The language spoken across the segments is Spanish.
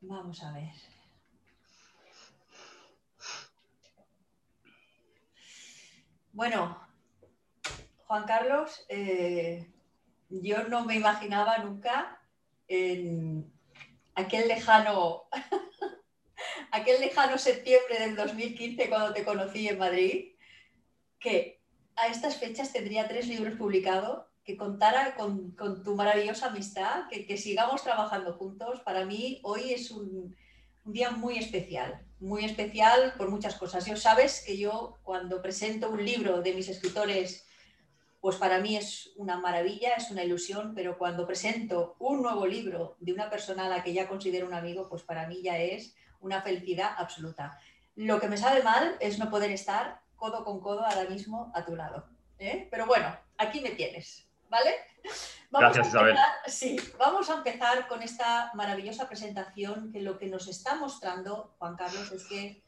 Vamos a ver. Bueno, Juan Carlos, eh, yo no me imaginaba nunca en aquel lejano, aquel lejano septiembre del 2015 cuando te conocí en Madrid, que a estas fechas tendría tres libros publicados, que contara con, tu maravillosa amistad, que, sigamos trabajando juntos. Para mí hoy es un, día muy especial, muy especial por muchas cosas. Yo sabes que yo cuando presento un libro de mis escritores, pues para mí es una maravilla, es una ilusión, pero cuando presento un nuevo libro de una persona a la que ya considero un amigo, pues para mí ya es una felicidad absoluta. Lo que me sabe mal es no poder estar codo con codo ahora mismo a tu lado. ¿eh? Pero bueno, aquí me tienes, ¿vale? Gracias, Isabel. Sí, vamos a empezar con esta maravillosa presentación que lo que nos está mostrando, Juan Carlos, es que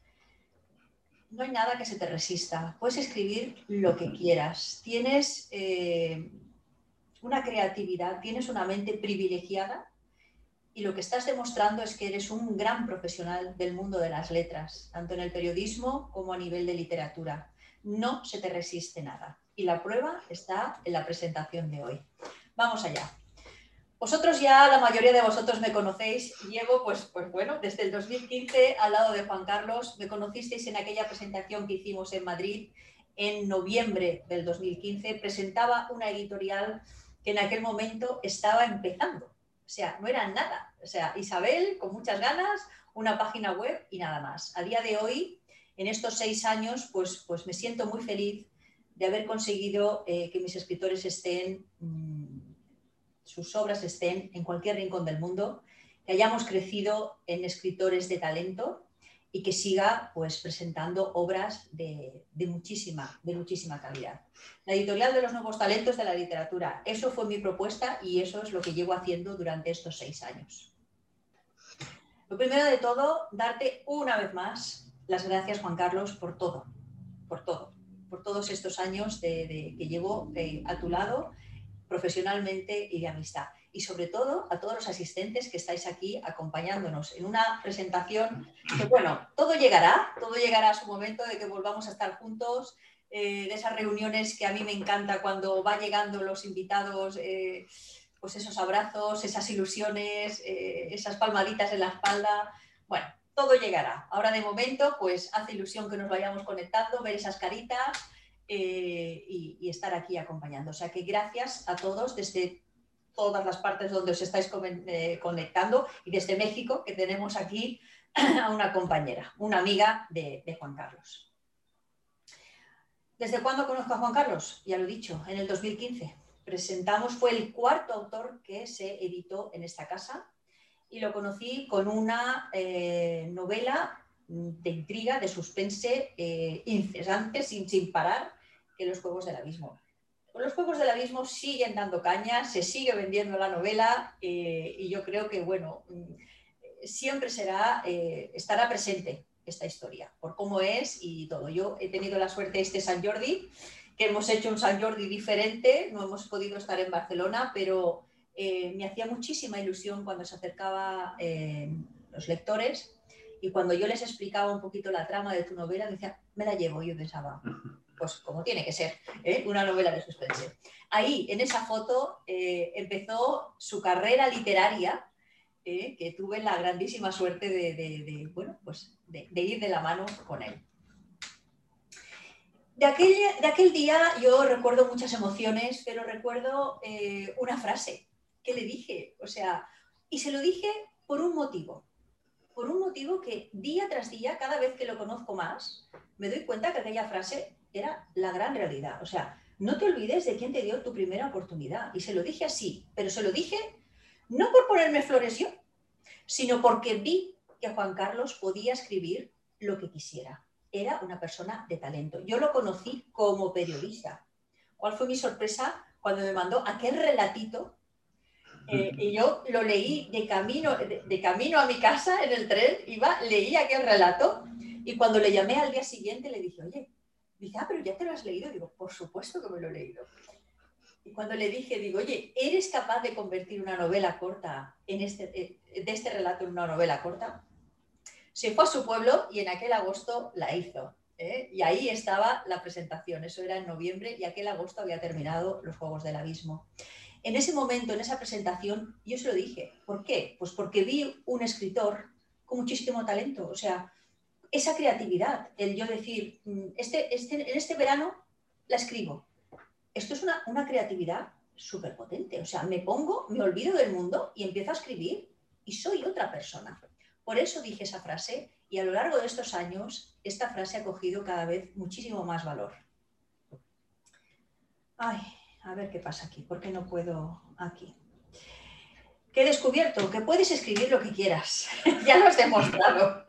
no hay nada que se te resista. Puedes escribir lo que quieras. Tienes eh, una creatividad, tienes una mente privilegiada y lo que estás demostrando es que eres un gran profesional del mundo de las letras, tanto en el periodismo como a nivel de literatura. No se te resiste nada. Y la prueba está en la presentación de hoy. Vamos allá. Vosotros ya, la mayoría de vosotros me conocéis, llevo pues, pues bueno, desde el 2015 al lado de Juan Carlos, me conocisteis en aquella presentación que hicimos en Madrid en noviembre del 2015, presentaba una editorial que en aquel momento estaba empezando o sea, no era nada. O sea, Isabel con muchas ganas, una página web y nada más. A día de hoy, en estos seis años, pues, pues me siento muy feliz de haber conseguido eh, que mis escritores estén, mm, sus obras estén en cualquier rincón del mundo, que hayamos crecido en escritores de talento y que siga pues, presentando obras de, muchísima, de muchísima calidad. La editorial de los nuevos talentos de la literatura, eso fue mi propuesta y eso es lo que llevo haciendo durante estos seis años. Lo primero de todo, darte una vez más las gracias, Juan Carlos, por todo, todos estos años de, que llevo eh, a tu lado profesionalmente y de amistad y sobre todo a todos los asistentes que estáis aquí acompañándonos en una presentación que, bueno, todo llegará, todo llegará a su momento de que volvamos a estar juntos, eh, de esas reuniones que a mí me encanta cuando va llegando los invitados, eh, pues esos abrazos, esas ilusiones, eh, esas palmaditas en la espalda, bueno, todo llegará. Ahora de momento, pues hace ilusión que nos vayamos conectando, ver esas caritas. Y, y estar aquí acompañando. O sea que gracias a todos desde todas las partes donde os estáis eh, conectando y desde México, que tenemos aquí a una compañera, una amiga de, Juan Carlos. ¿Desde cuándo conozco a Juan Carlos? Ya lo he dicho, en el 2015. Presentamos, fue el cuarto autor que se editó en esta casa y lo conocí con una eh, novela de intriga, de suspense eh, incesante, sin, parar, que Los Juegos del Abismo los Juegos del Abismo siguen dando caña, se sigue vendiendo la novela eh, y yo creo que, bueno, mm, siempre será, eh, estará presente esta historia, por cómo es y todo. Yo he tenido la suerte este San Jordi, que hemos hecho un San Jordi diferente, no hemos podido estar en Barcelona, pero me hacía muchísima ilusión cuando se acercaba los lectores y cuando yo les explicaba un poquito la trama de tu novela, me decía, me la llevo, yo pensaba, pues como tiene que ser, ¿eh? una novela de suspense. Ahí, en esa foto, eh, empezó su carrera literaria, ¿eh? que tuve la grandísima suerte de, bueno, pues de, ir de la mano con él. De aquel, de aquel, día yo recuerdo muchas emociones, pero recuerdo una frase que le dije, o sea, y se lo dije por un motivo, por un motivo que día tras día, cada vez que lo conozco más, me doy cuenta que aquella frase era la gran realidad. O sea, no te olvides de quién te dio tu primera oportunidad. Y se lo dije así, pero se lo dije no por ponerme flores yo, sino porque vi que Juan Carlos podía escribir lo que quisiera. Era una persona de talento. Yo lo conocí como periodista. ¿Cuál fue mi sorpresa cuando me mandó aquel relatito? Eh, y yo lo leí de camino, de camino a mi casa en el tren, iba, leí aquel relato y cuando le llamé al día siguiente le dije, oye, Dice, ah, pero ya te lo has leído. Digo, por supuesto que me lo he leído. Y cuando le dije, digo, oye, ¿eres capaz de convertir una novela corta en este, eh, de este relato en una novela corta? Se fue a su pueblo y en aquel agosto la hizo. ¿eh? Y ahí estaba la presentación. Eso era en noviembre y aquel agosto había terminado los Juegos del Abismo. En ese momento, en esa presentación, yo se lo dije. ¿Por qué? Pues porque vi un escritor con muchísimo talento. O sea, esa creatividad, el yo decir, mm, este, este, en este verano la escribo, esto es una, creatividad súper potente. O sea, me pongo, me olvido del mundo y empiezo a escribir y soy otra persona. Por eso dije esa frase y a lo largo de estos años esta frase ha cogido cada vez muchísimo más valor. Ay, a ver qué pasa aquí, ¿por qué no puedo aquí? ¿Qué he descubierto? Que puedes escribir lo que quieras, ya lo has demostrado.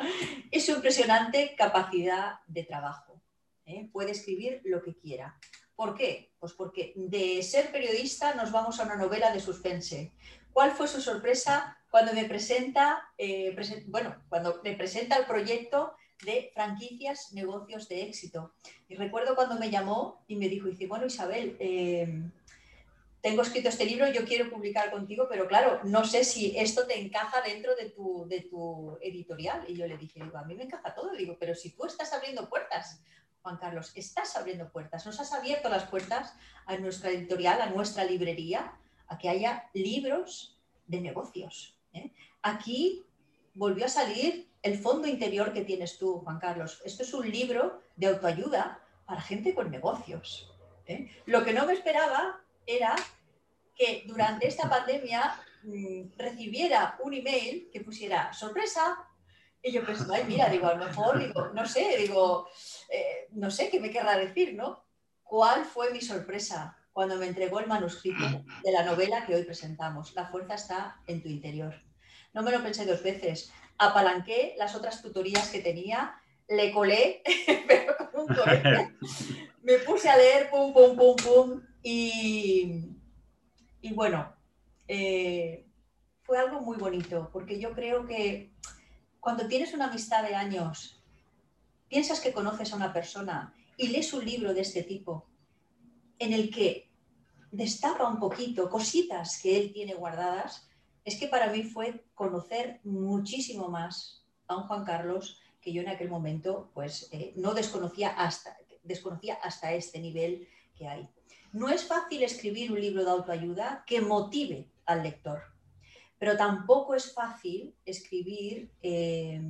Es su impresionante capacidad de trabajo. ¿eh? Puede escribir lo que quiera. ¿Por qué? Pues porque de ser periodista nos vamos a una novela de suspense. ¿Cuál fue su sorpresa cuando me presenta, eh, bueno, cuando me presenta el proyecto de franquicias, negocios de éxito? Y recuerdo cuando me llamó y me dijo, dice, bueno Isabel, eh, tengo escrito este libro, yo quiero publicar contigo, pero claro, no sé si esto te encaja dentro de tu, de tu editorial. Y yo le dije, digo, a mí me encaja todo, digo, pero si tú estás abriendo puertas, Juan Carlos, estás abriendo puertas, nos has abierto las puertas a nuestra editorial, a nuestra librería, a que haya libros de negocios. ¿eh? Aquí volvió a salir el fondo interior que tienes tú, Juan Carlos. Esto es un libro de autoayuda para gente con negocios. ¿eh? Lo que no me esperaba era que durante esta pandemia mm, recibiera un email que pusiera sorpresa, y yo pensé, ay, mira, digo, a lo mejor, digo, no sé, digo, eh, no sé qué me querrá decir, ¿no? ¿Cuál fue mi sorpresa cuando me entregó el manuscrito de la novela que hoy presentamos? La fuerza está en tu interior. No me lo pensé dos veces. Apalanqué las otras tutorías que tenía, le colé, pero con un colegio. Me puse a leer, pum, pum, pum, pum, y, y bueno, eh, fue algo muy bonito, porque yo creo que cuando tienes una amistad de años, piensas que conoces a una persona y lees un libro de este tipo en el que destapa un poquito cositas que él tiene guardadas, es que para mí fue conocer muchísimo más a un Juan Carlos que yo en aquel momento pues eh, no desconocía hasta, desconocía hasta este nivel que hay. No es fácil escribir un libro de autoayuda que motive al lector. Pero tampoco es fácil escribir eh,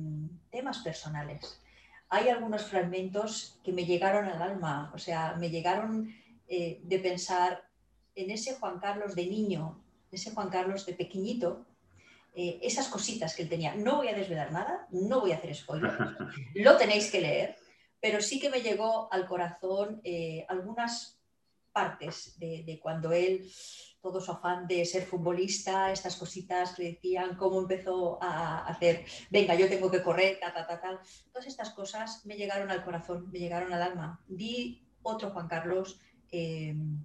temas personales. Hay algunos fragmentos que me llegaron al alma, o sea, me llegaron eh, de pensar en ese Juan Carlos de niño, ese Juan Carlos de pequeñito, eh, esas cositas que él tenía. No voy a desvelar nada, no voy a hacer spoiler, lo tenéis que leer, pero sí que me llegó al corazón algunas partes de, cuando él todo su afán de ser futbolista, estas cositas que decían, cómo empezó a hacer, venga, yo tengo que correr, ta, ta, ta, ta. Todas estas cosas me llegaron al corazón, me llegaron al alma. Di otro Juan Carlos em,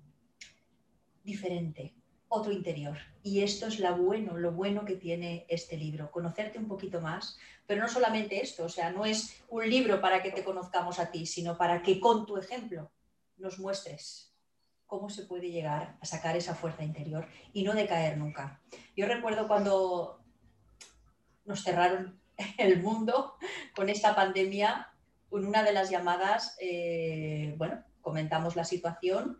diferente, otro interior. Y esto es lo bueno, lo bueno que tiene este libro, conocerte un poquito más, pero no solamente esto, o sea, no es un libro para que te conozcamos a ti, sino para que con tu ejemplo nos muestres cómo se puede llegar a sacar esa fuerza interior y no decaer nunca. Yo recuerdo cuando nos cerraron el mundo con esta pandemia, en una de las llamadas, eh, bueno, comentamos la situación.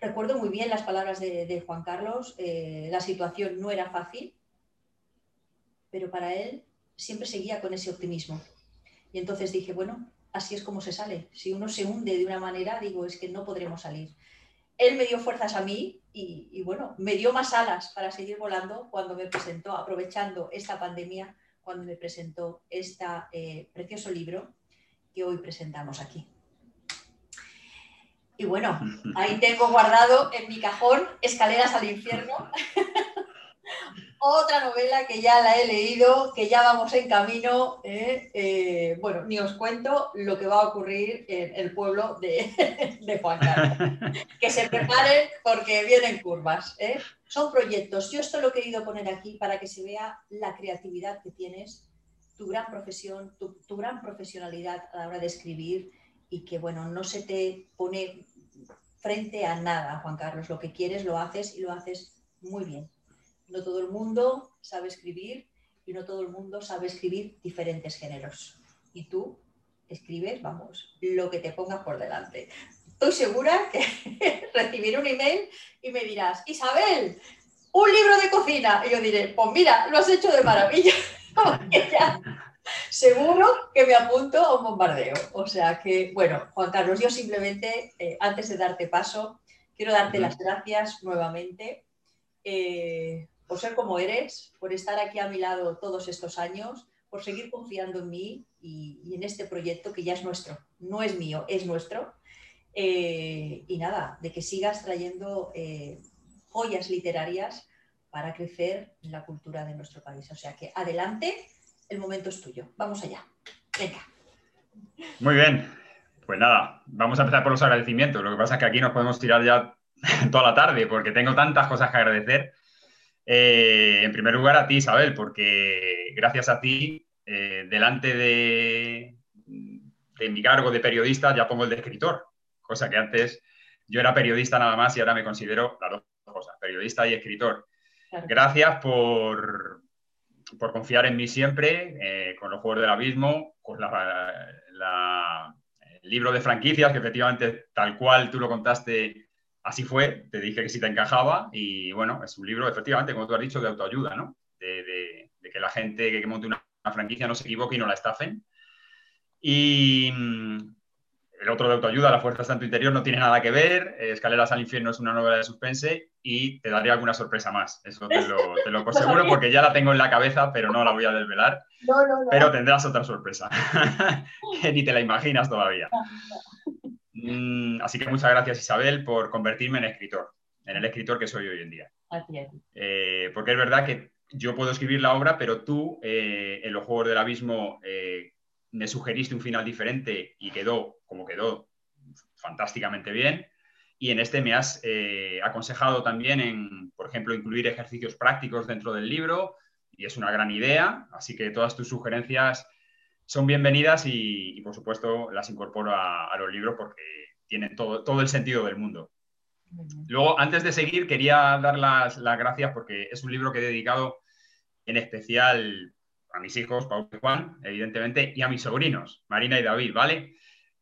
Recuerdo muy bien las palabras de, Juan Carlos, eh, la situación no era fácil, pero para él siempre seguía con ese optimismo. Y entonces dije, bueno, así es como se sale. Si uno se hunde de una manera, digo, es que no podremos salir. Él me dio fuerzas a mí y, bueno, me dio más alas para seguir volando cuando me presentó, aprovechando esta pandemia, cuando me presentó este precioso libro que hoy presentamos aquí. Y bueno, ahí tengo guardado en mi cajón Escaleras al infierno. otra novela que ya la he leído, que ya vamos en camino. ¿eh? Eh, bueno, ni os cuento lo que va a ocurrir en el pueblo de, de Juan Carlos. Que se preparen porque vienen curvas. ¿eh? Son proyectos. Yo esto lo he querido poner aquí para que se vea la creatividad que tienes, tu gran profesión, tu, gran profesionalidad a la hora de escribir y que, bueno, no se te pone frente a nada, Juan Carlos. Lo que quieres lo haces y lo haces muy bien. No todo el mundo sabe escribir y no todo el mundo sabe escribir diferentes géneros. Y tú escribes, vamos, lo que te pongas por delante. Estoy segura que recibiré un email y me dirás, Isabel, un libro de cocina. Y yo diré, pues mira, lo has hecho de maravilla. seguro que me apunto a un bombardeo. O sea que, bueno, Juan Carlos, yo simplemente, eh, antes de darte paso, quiero darte las gracias nuevamente eh, por ser como eres, por estar aquí a mi lado todos estos años, por seguir confiando en mí y, en este proyecto que ya es nuestro. No es mío, es nuestro. Eh, y nada, de que sigas trayendo joyas literarias para crecer la cultura de nuestro país. O sea que adelante el momento es tuyo. Vamos allá. Venga. Muy bien. Pues nada, vamos a empezar por los agradecimientos. Lo que pasa es que aquí nos podemos tirar ya toda la tarde porque tengo tantas cosas que agradecer. Eh, en primer lugar a ti, Isabel, porque gracias a ti, eh, delante de, de mi cargo de periodista, ya pongo el de escritor, cosa que antes yo era periodista nada más y ahora me considero las dos cosas, periodista y escritor. Gracias por, por confiar en mí siempre, eh, con los Juegos del Abismo, con el libro de franquicias, que efectivamente, tal cual tú lo contaste, así fue, te dije que sí te encajaba, y bueno, es un libro, efectivamente, como tú has dicho, de autoayuda, ¿no? De, que la gente que, monte una, una, franquicia no se equivoque y no la estafen. Y, el otro de autoayuda, La fuerza está en tu interior, no tiene nada que ver. Eh, Escaleras al infierno es una novela de suspense y te daría alguna sorpresa más. Eso te lo, te lo aseguro porque ya la tengo en la cabeza, pero no la voy a desvelar. Pero tendrás otra sorpresa que ni te la imaginas todavía. Mm, así que muchas gracias Isabel por convertirme en escritor, en el escritor que soy hoy en día. Eh, porque es verdad que yo puedo escribir la obra, pero tú eh, en los Juegos del Abismo me sugeriste un final diferente y quedó como quedó fantásticamente bien. Y en este me has eh, aconsejado también en, por ejemplo, incluir ejercicios prácticos dentro del libro y es una gran idea. Así que todas tus sugerencias son bienvenidas y, por supuesto, las incorporo a, los libros porque tienen todo, todo el sentido del mundo. Luego, antes de seguir, quería dar las, las, gracias porque es un libro que he dedicado en especial a mis hijos, Pau y Juan, evidentemente, y a mis sobrinos, Marina y David, ¿vale?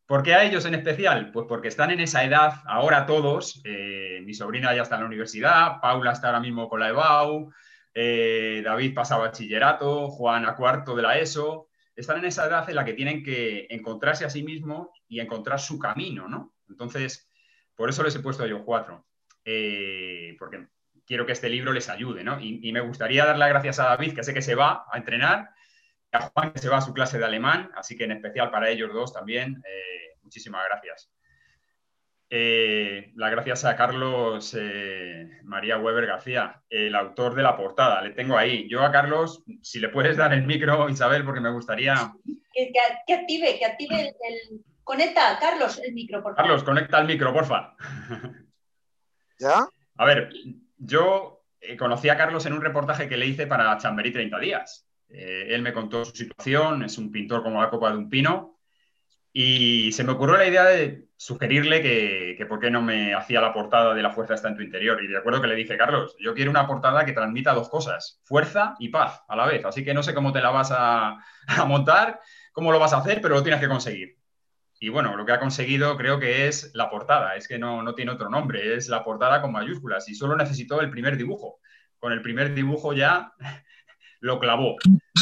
¿Por qué a ellos en especial? Pues porque están en esa edad, ahora todos, eh, mi sobrina ya está en la universidad, Paula está ahora mismo con la EBAU, eh, David pasa bachillerato, Juan a cuarto de la ESO, están en esa edad en la que tienen que encontrarse a sí mismos y encontrar su camino, ¿no? Entonces, por eso les he puesto a ellos cuatro, eh, porque quiero que este libro les ayude, ¿no? Y, me gustaría dar las gracias a David, que sé que se va a entrenar, y a Juan, que se va a su clase de alemán, así que en especial para ellos dos también, eh, muchísimas gracias. Eh, las gracias a Carlos eh, María Weber García, el autor de la portada. Le tengo ahí. Yo a Carlos, si le puedes dar el micro, Isabel, porque me gustaría... Que, active, que active el, el... Conecta, Carlos, el micro, por favor. Carlos, conecta el micro, porfa. ¿Ya? A ver, yo eh, conocí a Carlos en un reportaje que le hice para Chamberí 30 días. Eh, él me contó su situación, es un pintor como la copa de un pino, y se me ocurrió la idea de sugerirle que, por qué no me hacía la portada de La fuerza está en tu interior. Y de acuerdo que le dije, Carlos, yo quiero una portada que transmita dos cosas, fuerza y paz a la vez. Así que no sé cómo te la vas a montar, cómo lo vas a hacer, pero lo tienes que conseguir. Y bueno, lo que ha conseguido creo que es la portada, es que no, tiene otro nombre, es la portada con mayúsculas y solo necesitó el primer dibujo. Con el primer dibujo ya lo clavó.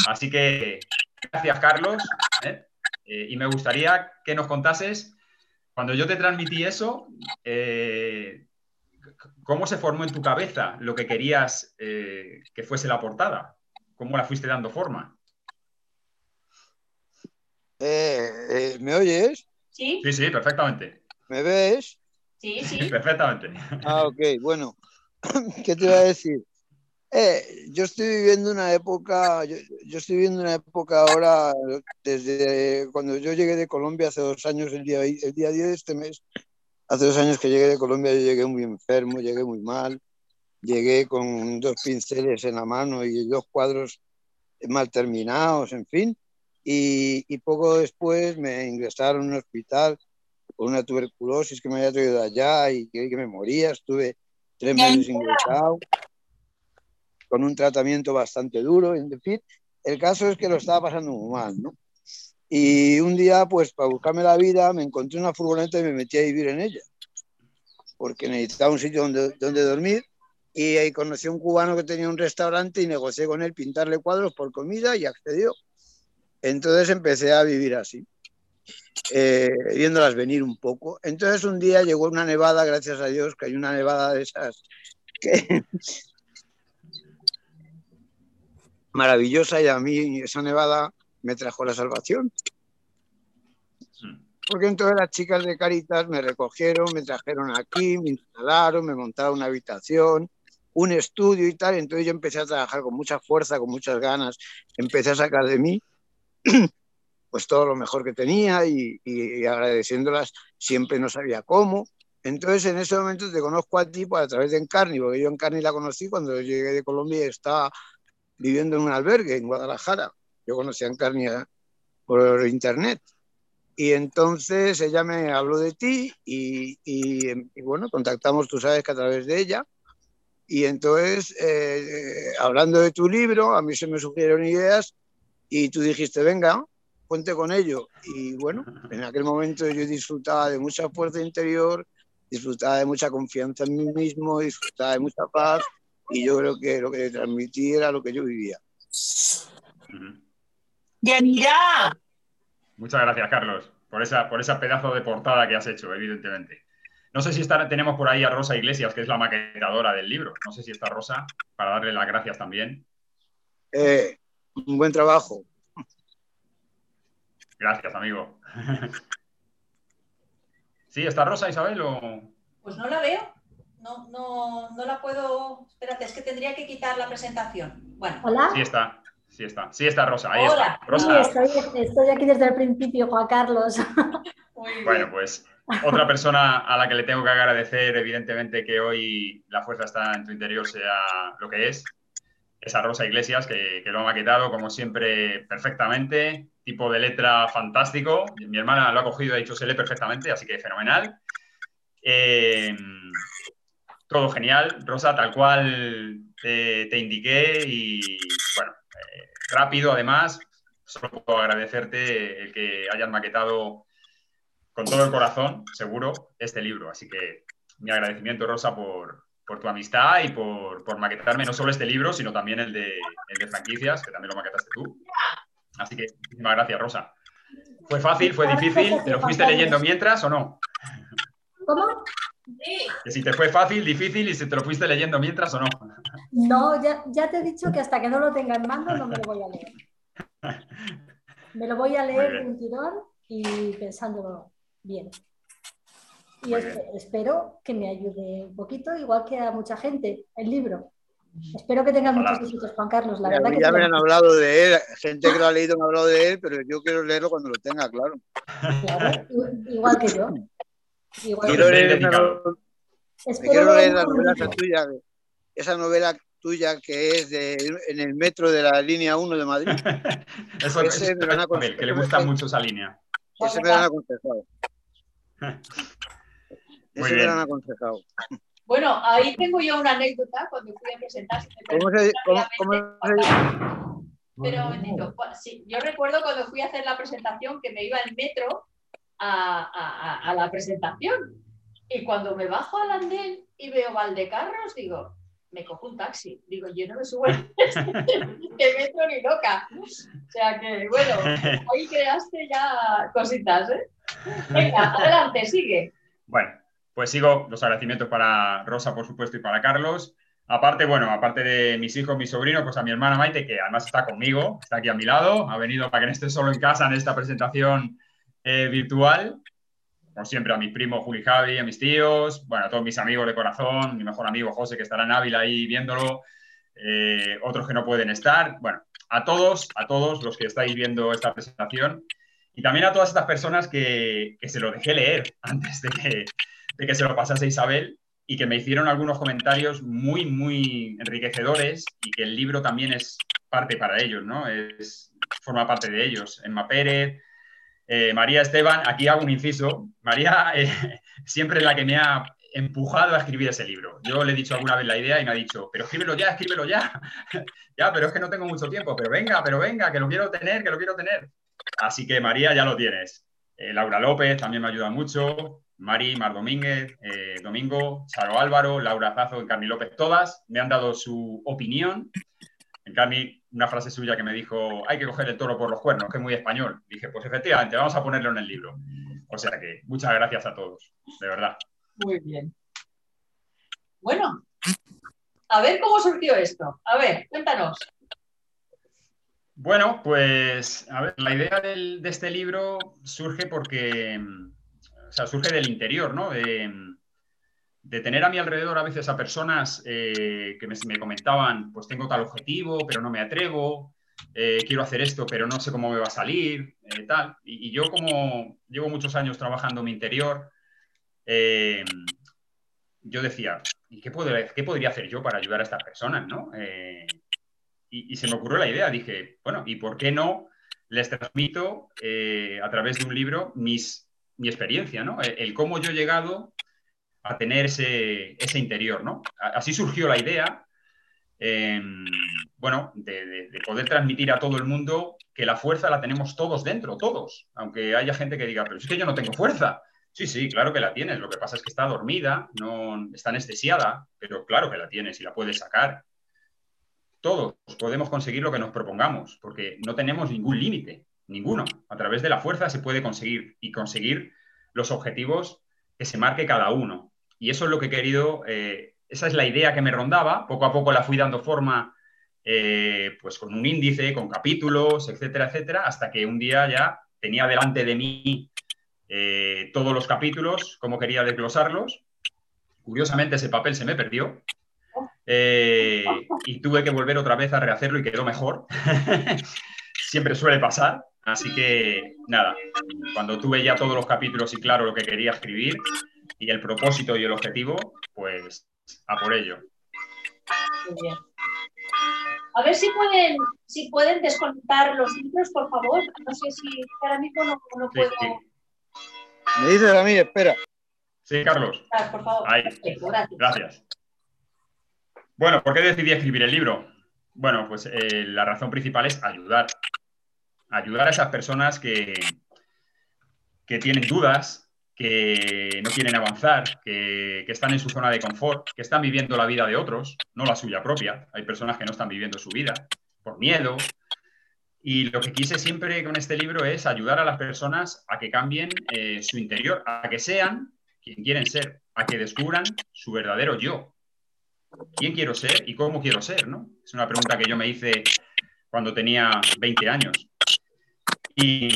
Así que gracias Carlos. ¿eh? Eh, y me gustaría que nos contases, cuando yo te transmití eso, eh, ¿cómo se formó en tu cabeza lo que querías que fuese la portada? ¿Cómo la fuiste dando forma? ¿Me oyes? ¿Sí? Sí, perfectamente. ¿Me ves? Sí, sí. perfectamente. Ah, ok, bueno. ¿Qué te iba a decir? Eh, yo estoy viviendo una época, yo, estoy viviendo una época ahora, desde cuando yo llegué de Colombia hace dos años, el día, el día 10 de este mes, hace dos años que llegué de Colombia, yo llegué muy enfermo, llegué muy mal, llegué con dos pinceles en la mano y dos cuadros mal terminados, en fin y, poco después me ingresaron en un hospital con una tuberculosis que me había traído allá y que, que me moría. Estuve tres meses ingresado con un tratamiento bastante duro, en fin. El caso es que lo estaba pasando muy mal, ¿no? Y un día, pues para buscarme la vida, me encontré una furgoneta y me metí a vivir en ella, porque necesitaba un sitio donde, donde dormir. Y ahí conocí a un cubano que tenía un restaurante y negocié con él pintarle cuadros por comida y accedió. Entonces empecé a vivir así, eh, viéndolas venir un poco. Entonces un día llegó una nevada, gracias a Dios, que hay una nevada de esas que, maravillosa y a mí esa nevada me trajo la salvación. Porque entonces las chicas de Caritas me recogieron, me trajeron aquí, me instalaron, me montaron una habitación, un estudio y tal. Entonces yo empecé a trabajar con mucha fuerza, con muchas ganas. Empecé a sacar de mí pues todo lo mejor que tenía y, agradeciéndolas siempre no sabía cómo. Entonces en ese momento te conozco a ti pues, a través de Encarni, porque yo Encarni la conocí cuando llegué de Colombia y estaba viviendo en un albergue en Guadalajara. Yo conocía a Encarnia por internet. Y entonces ella me habló de ti y, bueno, contactamos, tú sabes que a través de ella. Y entonces, eh, hablando de tu libro, a mí se me surgieron ideas y tú dijiste, venga, cuente con ello. Y bueno, en aquel momento yo disfrutaba de mucha fuerza interior, disfrutaba de mucha confianza en mí mismo, disfrutaba de mucha paz y yo creo que lo que transmití era lo que yo vivía. ¡Yanira! Muchas gracias, Carlos, por esa, por esa pedazo de portada que has hecho, evidentemente. No sé si está, tenemos por ahí a Rosa Iglesias, que es la maquetadora del libro. No sé si está Rosa, para darle las gracias también. Eh, un buen trabajo. Gracias, amigo. ¿Sí? ¿Está Rosa, Isabel? O... Pues no la veo no, no, no la puedo. Espérate, es que tendría que quitar la presentación. Bueno. Hola. Sí está, sí está, sí está Rosa. Ahí Hola. está. Rosa. Sí, estoy, aquí desde el principio, Juan Carlos. bueno, pues otra persona a la que le tengo que agradecer, evidentemente, que hoy la fuerza está en tu interior, sea lo que es, es a Rosa Iglesias, que, lo ha maquetado, como siempre, perfectamente. Tipo de letra fantástico. Mi hermana lo ha cogido y ha dicho se lee perfectamente, así que fenomenal. Eh, todo genial, Rosa, tal cual te, indiqué y bueno, eh, rápido además. Solo puedo agradecerte el que hayas maquetado con todo el corazón, seguro, este libro. Así que mi agradecimiento, Rosa, por, tu amistad y por, por, maquetarme no solo este libro, sino también el de, el de franquicias, que también lo maquetaste tú. Así que muchísimas gracias, Rosa. ¿Fue fácil? ¿Fue difícil? ¿Te lo fuiste leyendo mientras o no? ¿Cómo? Que si te fue fácil, difícil y si te lo fuiste leyendo mientras o no. No, ya, te he dicho que hasta que no lo tenga en mano no me lo voy a leer. Me lo voy a leer un tirón y pensándolo bien. Y espero que me ayude un poquito, igual que a mucha gente, el libro. Espero que tengas muchos éxitos, Juan Carlos. La verdad ya, que ya me han hablado de él, gente que lo ha leído me ha hablado de él, pero yo quiero leerlo cuando lo tenga, claro. Claro, igual que yo. Quiero leer, quiero leer la novela tuya, esa novela tuya que es de, en el metro de la línea 1 de Madrid. Eso es que le gusta mucho esa línea. Ese me lo han aconsejado. Han aconsejado. Bueno, ahí tengo yo una anécdota cuando fui a presentar. ¿Cómo se, cómo, cómo se... Pero, bendito, sí, yo recuerdo cuando fui a hacer la presentación que me iba en metro a, la presentación. Y cuando me bajo al andén y veo Valdecarros, digo, me cojo un taxi. Digo, yo no me subo de metro ni loca. O sea que, bueno, ahí creaste ya cositas, ¿eh? Venga, adelante, sigue. Bueno, pues sigo los agradecimientos para Rosa, por supuesto, y para Carlos. Aparte, bueno, aparte de mis hijos, mis sobrinos, pues a mi hermana Maite, que además está conmigo, está aquí a mi lado, ha venido para que no esté solo en casa en esta presentación eh, virtual, como siempre, a mi primo Juli Javi, a mis tíos, bueno, a todos mis amigos de corazón, mi mejor amigo José, que estará en Ávila ahí viéndolo, eh, otros que no pueden estar, bueno, a todos, a todos los que estáis viendo esta presentación y también a todas estas personas que se lo dejé leer antes de que, de que se lo pasase Isabel y que me hicieron algunos comentarios muy, muy enriquecedores y que el libro también es parte para ellos, ¿no? Es, forma parte de ellos. Emma Pérez, eh, María Esteban, aquí hago un inciso. María eh, siempre es la que me ha empujado a escribir ese libro. Yo le he dicho alguna vez la idea y me ha dicho, pero escríbelo ya, escríbelo ya. ya, pero es que no tengo mucho tiempo, pero venga, pero venga, que lo quiero tener, que lo quiero tener. Así que María, ya lo tienes. Eh, Laura López también me ayuda mucho. Mari, Mar Domínguez, Domingo, Charo Álvaro, Laura Zazo, Encarni López, todas me han dado su opinión. Encarni una frase suya que me dijo, hay que coger el toro por los cuernos, que es muy español. Dije, pues efectivamente, vamos a ponerlo en el libro. O sea que muchas gracias a todos, de verdad. Muy bien. Bueno, a ver cómo surgió esto. A ver, cuéntanos. Bueno, pues a ver, la idea de este libro surge porque, o sea, surge del interior, ¿no? de tener a mi alrededor a veces a personas eh, que me, comentaban, pues tengo tal objetivo, pero no me atrevo, eh, quiero hacer esto, pero no sé cómo me va a salir, eh, tal. Y, yo como llevo muchos años trabajando en mi interior, yo decía, ¿y qué, qué, podría hacer yo para ayudar a estas personas, no? Y, se me ocurrió la idea, dije, bueno, ¿y por qué no les transmito a través de un libro mis, mi experiencia, ¿no? el cómo yo he llegado a tener ese, interior, ¿no? Así surgió la idea, em, bueno, de, poder transmitir a todo el mundo que la fuerza la tenemos todos dentro, todos, aunque haya gente que diga, pero es que yo no tengo fuerza. Sí, sí, claro que la tienes, lo que pasa es que está dormida, no está anestesiada, pero claro que la tienes y la puedes sacar. Todos podemos conseguir lo que nos propongamos, porque no tenemos ningún límite, ninguno. A través de la fuerza se puede conseguir y conseguir los objetivos que se marque cada uno. Y eso es lo que he querido, eh, esa es la idea que me rondaba, poco a poco la fui dando forma, eh, pues con un índice, con capítulos, etcétera, etcétera, hasta que un día ya tenía delante de mí eh, todos los capítulos, cómo quería desglosarlos. Curiosamente ese papel se me perdió y tuve que volver otra vez a rehacerlo y quedó mejor. Siempre suele pasar. Así que nada, cuando tuve ya todos los capítulos y claro lo que quería escribir, y el propósito y el objetivo, pues a por ello. Muy bien. A ver si pueden, si pueden desconectar los libros, por favor. No sé si ahora mismo no, puedo. Me dices a mí, espera. Sí, Carlos. Ah, por favor. Gracias. Bueno, ¿por qué decidí escribir el libro? Bueno, pues eh, la razón principal es ayudar. Ayudar a esas personas que, que tienen dudas, que no quieren avanzar, que, están en su zona de confort, que están viviendo la vida de otros, no la suya propia. Hay personas que no están viviendo su vida por miedo. Y lo que quise siempre con este libro es ayudar a las personas a que cambien eh, su interior, a que sean quien quieren ser, a que descubran su verdadero yo. ¿Quién quiero ser y cómo quiero ser? ¿no? Es una pregunta que yo me hice cuando tenía 20 años. Y,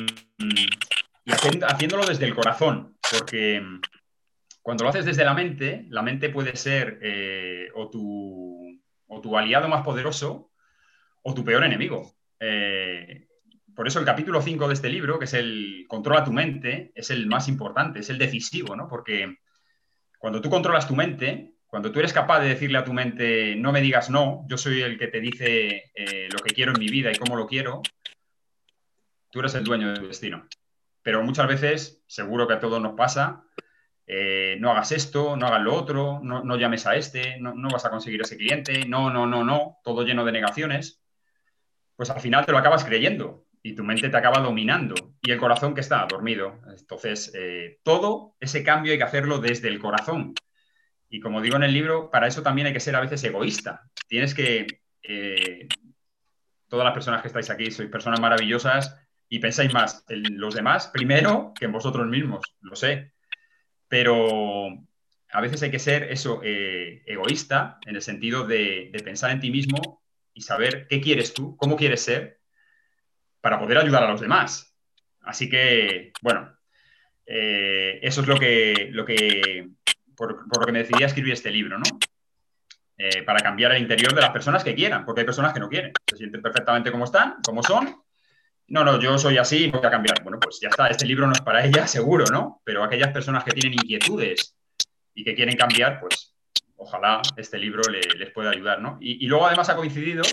haciéndolo desde el corazón, porque mm, cuando lo haces desde la mente, la mente puede ser eh, o, tu, o, tu, aliado más poderoso o tu peor enemigo. Eh, por eso el capítulo 5 de este libro, que es el controla tu mente, es el más importante, es el decisivo, ¿no? Porque cuando tú controlas tu mente, cuando tú eres capaz de decirle a tu mente, no me digas no, yo soy el que te dice eh, lo que quiero en mi vida y cómo lo quiero, tú eres el dueño de tu destino pero muchas veces, seguro que a todos nos pasa, eh, no hagas esto, no hagas lo otro, no, llames a este, no, vas a conseguir ese cliente, no, no, no, no, todo lleno de negaciones, pues al final te lo acabas creyendo y tu mente te acaba dominando y el corazón que está dormido. Entonces, eh, todo ese cambio hay que hacerlo desde el corazón. Y como digo en el libro, para eso también hay que ser a veces egoísta. Tienes que... Eh, todas las personas que estáis aquí sois personas maravillosas y pensáis más en los demás primero que en vosotros mismos, lo sé. Pero a veces hay que ser eso, eh, egoísta, en el sentido de, pensar en ti mismo y saber qué quieres tú, cómo quieres ser, para poder ayudar a los demás. Así que, bueno, eh, eso es lo que, lo que por, lo que me decidí a escribir este libro, ¿no? Eh, para cambiar el interior de las personas que quieran, porque hay personas que no quieren, se sienten perfectamente como están, como son, no, no, yo soy así y voy a cambiar. Bueno, pues ya está, este libro no es para ella, seguro, ¿no? Pero aquellas personas que tienen inquietudes y que quieren cambiar, pues ojalá este libro les pueda ayudar, ¿no? Y, luego además ha coincidido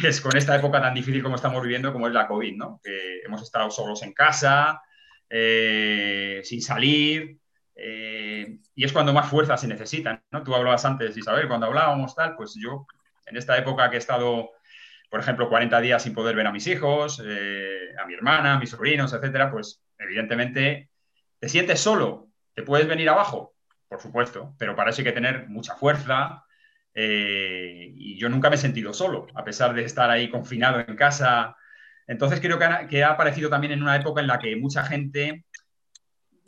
pues con esta época tan difícil como estamos viviendo, como es la COVID, ¿no? Que hemos estado solos en casa, eh, sin salir, eh, y es cuando más fuerza se necesitan, ¿no? Tú hablabas antes, Isabel, cuando hablábamos tal, pues yo en esta época que he estado, por ejemplo, 40 días sin poder ver a mis hijos, eh, a mi hermana, a mis sobrinos, etcétera, pues evidentemente te sientes solo, te puedes venir abajo, por supuesto, pero para eso hay que tener mucha fuerza. Eh, y yo nunca me he sentido solo, a pesar de estar ahí confinado en casa. Entonces creo que ha, aparecido también en una época en la que mucha gente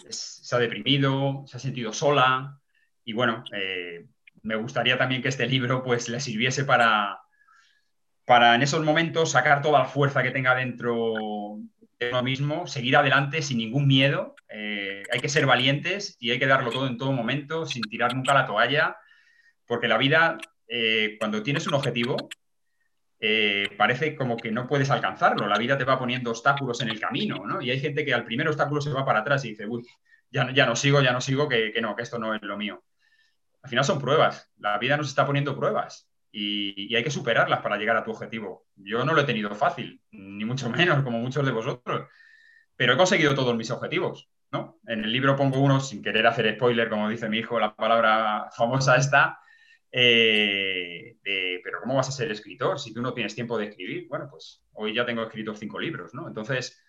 se ha deprimido, se ha sentido sola y bueno, eh, me gustaría también que este libro pues le sirviese para, para en esos momentos sacar toda la fuerza que tenga dentro de uno mismo, seguir adelante sin ningún miedo. Eh, hay que ser valientes y hay que darlo todo en todo momento, sin tirar nunca la toalla, porque la vida, eh, cuando tienes un objetivo, parece como que no puedes alcanzarlo. La vida te va poniendo obstáculos en el camino, ¿no? Y hay gente que al primer obstáculo se va para atrás y dice, uy, ya, ya no sigo, ya no sigo, que, no, que esto no es lo mío. Al final son pruebas. La vida nos está poniendo pruebas y, hay que superarlas para llegar a tu objetivo. Yo no lo he tenido fácil, ni mucho menos, como muchos de vosotros, pero he conseguido todos mis objetivos. ¿no? En el libro pongo uno, sin querer hacer spoiler, como dice mi hijo, la palabra famosa está, eh, pero ¿cómo vas a ser escritor si tú no tienes tiempo de escribir? Bueno, pues hoy ya tengo escritos cinco libros, ¿no? Entonces,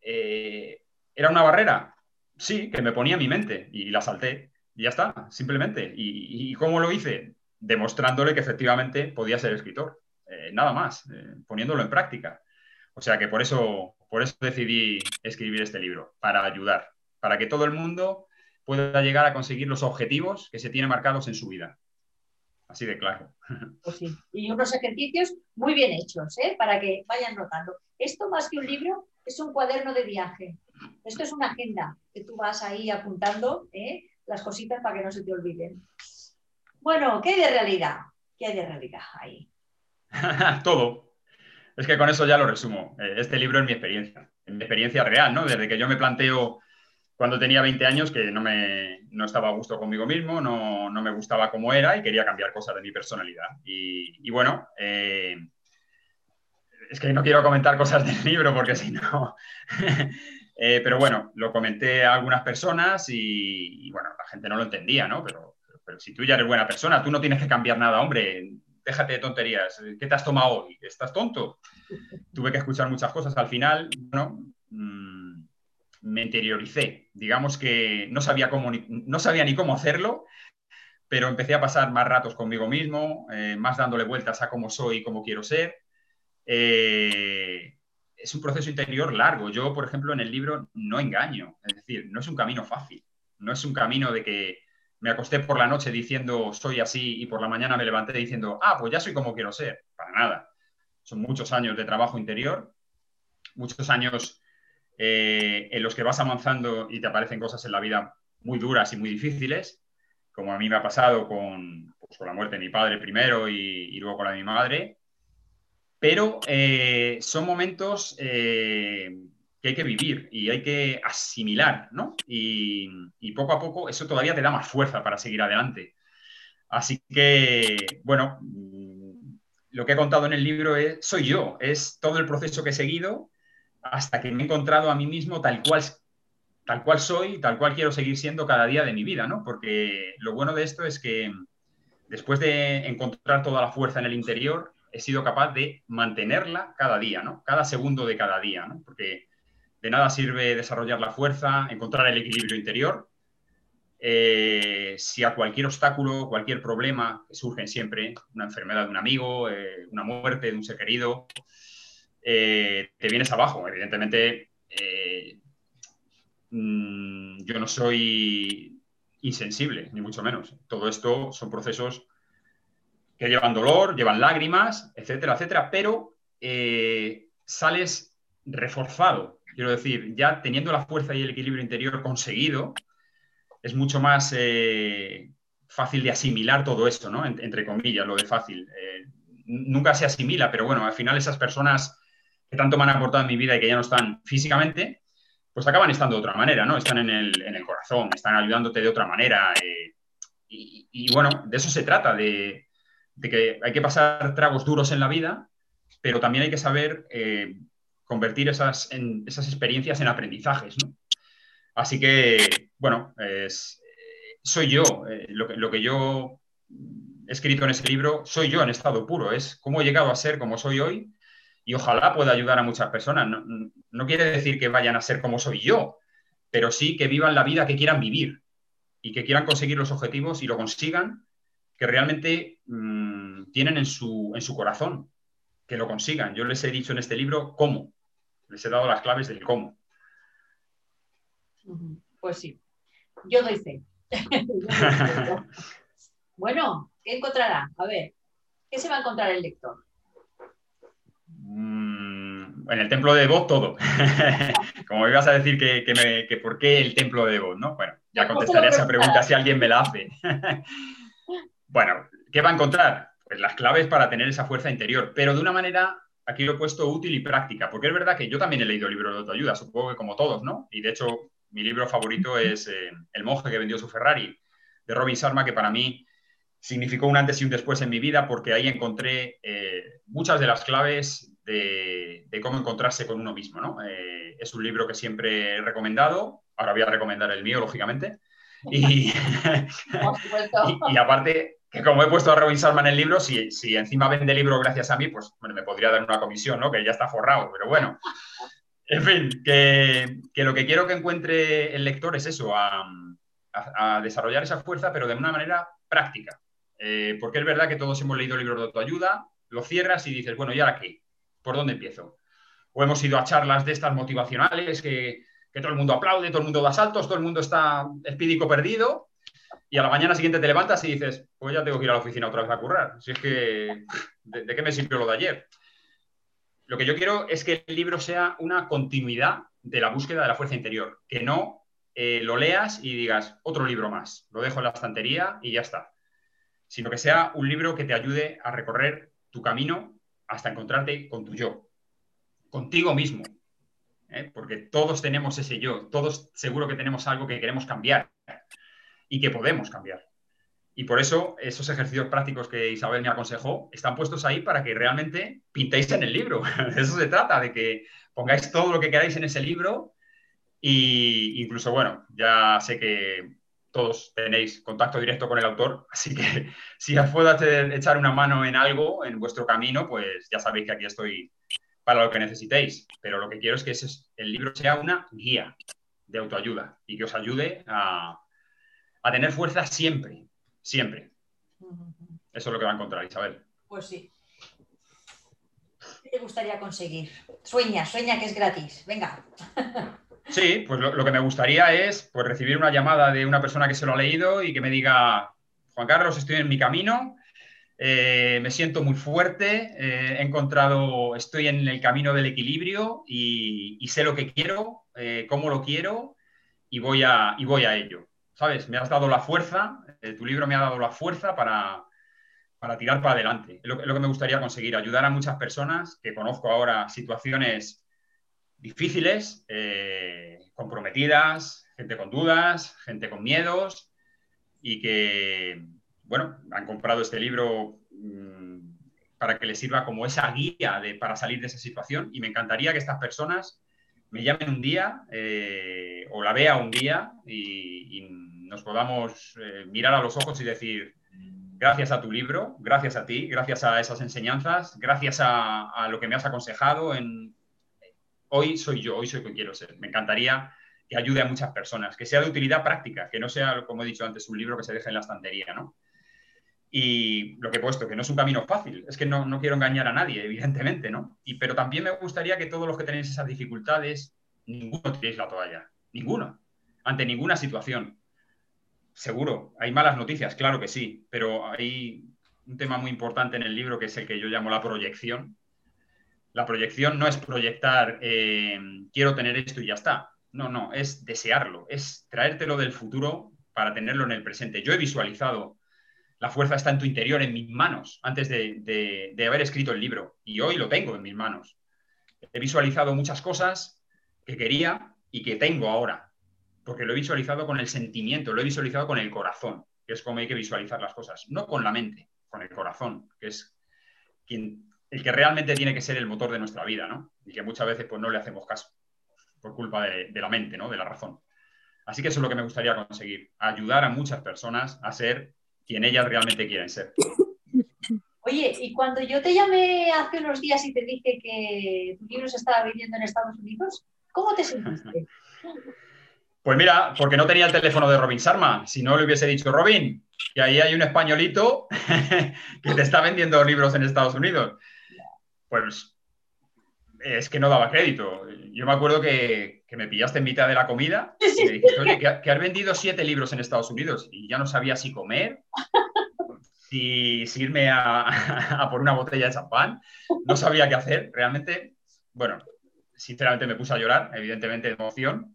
eh, ¿era una barrera? Sí, que me ponía mi mente y la salté. Y ya está, simplemente. ¿Y, cómo lo hice? Demostrándole que efectivamente podía ser escritor. Eh, nada más, eh, poniéndolo en práctica. O sea que por eso, por eso decidí escribir este libro, para ayudar, para que todo el mundo pueda llegar a conseguir los objetivos que se tiene marcados en su vida. Así de claro. Pues sí. Y unos ejercicios muy bien hechos, ¿eh? para que vayan notando. Esto más que un libro es un cuaderno de viaje. Esto es una agenda que tú vas ahí apuntando las cositas para que no se te olviden. Bueno, ¿qué hay de realidad? ¿Qué hay de realidad ahí? Todo. Es que con eso ya lo resumo. Eh, este libro es mi experiencia, mi experiencia real, ¿no? Desde que yo me planteo cuando tenía 20 años que no, me, no estaba a gusto conmigo mismo, no, no, me gustaba como era y quería cambiar cosas de mi personalidad. Y, bueno, eh, es que no quiero comentar cosas del libro porque si no... Eh, pero bueno, lo comenté a algunas personas y, bueno, la gente no lo entendía, ¿no? Pero, pero, si tú ya eres buena persona, tú no tienes que cambiar nada, hombre, déjate de tonterías. ¿Qué te has tomado hoy? ¿Estás tonto? Tuve que escuchar muchas cosas. Al final, bueno, mm, me interioricé. Digamos que no sabía, cómo, no sabía ni cómo hacerlo, pero empecé a pasar más ratos conmigo mismo, eh, más dándole vueltas a cómo soy y cómo quiero ser. Eh, es un proceso interior largo. Yo, por ejemplo, en el libro no engaño, es decir, no es un camino fácil, no es un camino de que me acosté por la noche diciendo soy así y por la mañana me levanté diciendo, ah, pues ya soy como quiero ser, para nada. Son muchos años de trabajo interior, muchos años eh, en los que vas avanzando y te aparecen cosas en la vida muy duras y muy difíciles, como a mí me ha pasado con, pues, la muerte de mi padre primero y, luego con la de mi madre, pero eh, son momentos eh, que hay que vivir y hay que asimilar, ¿no? Y, poco a poco eso todavía te da más fuerza para seguir adelante. Así que, bueno, lo que he contado en el libro es, soy yo, es todo el proceso que he seguido hasta que me he encontrado a mí mismo tal cual, tal cual soy, tal cual quiero seguir siendo cada día de mi vida, ¿no? Porque lo bueno de esto es que después de encontrar toda la fuerza en el interior, he sido capaz de mantenerla cada día, ¿no? Cada segundo de cada día, ¿no? Porque de nada sirve desarrollar la fuerza, encontrar el equilibrio interior, eh, si a cualquier obstáculo, cualquier problema que surgen siempre, una enfermedad de un amigo, eh, una muerte de un ser querido, eh, te vienes abajo. Evidentemente, mm, yo no soy insensible, ni mucho menos. Todo esto son procesos que llevan dolor, llevan lágrimas, etcétera, etcétera, pero sales reforzado. Quiero decir, ya teniendo la fuerza y el equilibrio interior conseguido, es mucho más eh, fácil de asimilar todo esto, ¿no? entre comillas, lo de fácil. Eh, nunca se asimila, pero bueno, al final esas personas que tanto me han aportado en mi vida y que ya no están físicamente, pues acaban estando de otra manera, ¿no? Están en el, corazón, están ayudándote de otra manera. y, bueno, de eso se trata, de, que hay que pasar tragos duros en la vida pero también hay que saber eh, convertir esas, esas experiencias en aprendizajes. Así que, bueno, soy yo, eh, lo, que, yo he escrito en ese libro, soy yo en estado puro, es cómo he llegado a ser como soy hoy y ojalá pueda ayudar a muchas personas. no quiere decir que vayan a ser como soy yo, pero sí que vivan la vida que quieran vivir y que quieran conseguir los objetivos y lo consigan, que realmente mm, tienen en su, en su corazón, que lo consigan. Yo les he dicho en este libro cómo, les he dado las claves del cómo. Pues sí, yo doy fe. bueno, ¿qué encontrará? A ver, ¿qué se va a encontrar el lector? Mm, en el templo de Devot todo. Como ibas a decir que, que, por qué el templo de Devot, ¿no? Bueno, ya contestaré a esa pregunta si alguien me la hace. bueno, ¿qué va a encontrar? Pues las claves para tener esa fuerza interior, pero de una manera, aquí lo he puesto útil y práctica, porque es verdad que yo también he leído libros de autoayuda, supongo que como todos, ¿no? Y de hecho, mi libro favorito es eh, El monje que vendió su Ferrari, de Robin Sharma, que para mí significó un antes y un después en mi vida, porque ahí encontré eh, muchas de las claves de, cómo encontrarse con uno mismo, ¿no? Eh, es un libro que siempre he recomendado, ahora voy a recomendar el mío, lógicamente. Y, y, aparte, que como he puesto a Robin Salma en el libro, si, si encima vende libro gracias a mí, pues bueno, me podría dar una comisión, ¿no? Que ya está forrado, pero bueno. En fin, que, que lo que quiero que encuentre el lector es eso, a, a, desarrollar esa fuerza, pero de una manera práctica. Eh, porque es verdad que todos hemos leído libros de autoayuda, lo cierras y dices, bueno, ¿y ahora qué? ¿Por dónde empiezo? O hemos ido a charlas de estas motivacionales que, que todo el mundo aplaude, todo el mundo da saltos, todo el mundo está espídico perdido, y a la mañana siguiente te levantas y dices, pues ya tengo que ir a la oficina otra vez a currar. Si es que, ¿de, qué me sirvió lo de ayer? Lo que yo quiero es que el libro sea una continuidad de la búsqueda de la fuerza interior, que no eh, lo leas y digas, otro libro más, lo dejo en la estantería y ya está, sino que sea un libro que te ayude a recorrer tu camino hasta encontrarte con tu yo, contigo mismo, ¿eh? porque todos tenemos ese yo, todos seguro que tenemos algo que queremos cambiar y que podemos cambiar. Y por eso esos ejercicios prácticos que Isabel me aconsejó están puestos ahí para que realmente pintéis en el libro. De eso se trata, de que pongáis todo lo que queráis en ese libro y incluso, bueno, ya sé que todos tenéis contacto directo con el autor, así que si os puedo echar una mano en algo en vuestro camino, pues ya sabéis que aquí estoy para lo que necesitéis, pero lo que quiero es que el libro sea una guía de autoayuda y que os ayude a, tener fuerza siempre, siempre. Eso es lo que va a encontrar Isabel. Pues sí. ¿Qué te gustaría conseguir? Sueña, sueña que es gratis. Venga. Sí, pues lo, que me gustaría es pues, recibir una llamada de una persona que se lo ha leído y que me diga, Juan Carlos, estoy en mi camino, eh, me siento muy fuerte, eh, he encontrado, estoy en el camino del equilibrio y, sé lo que quiero, eh, cómo lo quiero y voy, a, y voy a ello. ¿Sabes? Me has dado la fuerza, tu libro me ha dado la fuerza para, tirar para adelante. Es lo, que me gustaría conseguir, ayudar a muchas personas que conozco ahora situaciones difíciles, comprometidas, gente con dudas, gente con miedos y que bueno, han comprado este libro mm, para que les sirva como esa guía de, para salir de esa situación y me encantaría que estas personas me llamen un día eh, o la vea un día y, nos podamos eh, mirar a los ojos y decir, gracias a tu libro, gracias a ti, gracias a esas enseñanzas, gracias a, lo que me has aconsejado, en, hoy soy yo, hoy soy que quiero ser. Me encantaría que ayude a muchas personas, que sea de utilidad práctica, que no sea, como he dicho antes, un libro que se deje en la estantería, ¿no? Y lo que he puesto, que no es un camino fácil, es que no, no quiero engañar a nadie, evidentemente, ¿no? Y, pero también me gustaría que todos los que tenéis esas dificultades, ninguno tiréis la toalla, ninguno, ante ninguna situación. Seguro, hay malas noticias, claro que sí, pero hay un tema muy importante en el libro que es el que yo llamo la proyección. La proyección no es proyectar, eh, quiero tener esto y ya está. No, no, es desearlo, es traértelo del futuro para tenerlo en el presente. Yo he visualizado la fuerza está en tu interior, en mis manos, antes de, haber escrito el libro. Y hoy lo tengo en mis manos. He visualizado muchas cosas que quería y que tengo ahora, porque lo he visualizado con el sentimiento, lo he visualizado con el corazón, que es como hay que visualizar las cosas, no con la mente, con el corazón, que es quien el que realmente tiene que ser el motor de nuestra vida, ¿no? Y que muchas veces pues, no le hacemos caso por culpa de, de la mente, ¿no? De la razón. Así que eso es lo que me gustaría conseguir, ayudar a muchas personas a ser quien ellas realmente quieren ser. Oye, y cuando yo te llamé hace unos días y te dije que tu libro se estaba vendiendo en Estados Unidos, ¿cómo te sentiste? Pues mira, porque no tenía el teléfono de Robin Sharma. Si no le hubiese dicho, Robin, que ahí hay un españolito que te está vendiendo libros en Estados Unidos. Pues es que no daba crédito. Yo me acuerdo que, me pillaste en mitad de la comida y me dijiste, oye, que, has vendido siete libros en Estados Unidos y ya no sabía si comer, si, irme a, por una botella de champán. No sabía qué hacer. Realmente, bueno, sinceramente me puse a llorar, evidentemente de emoción.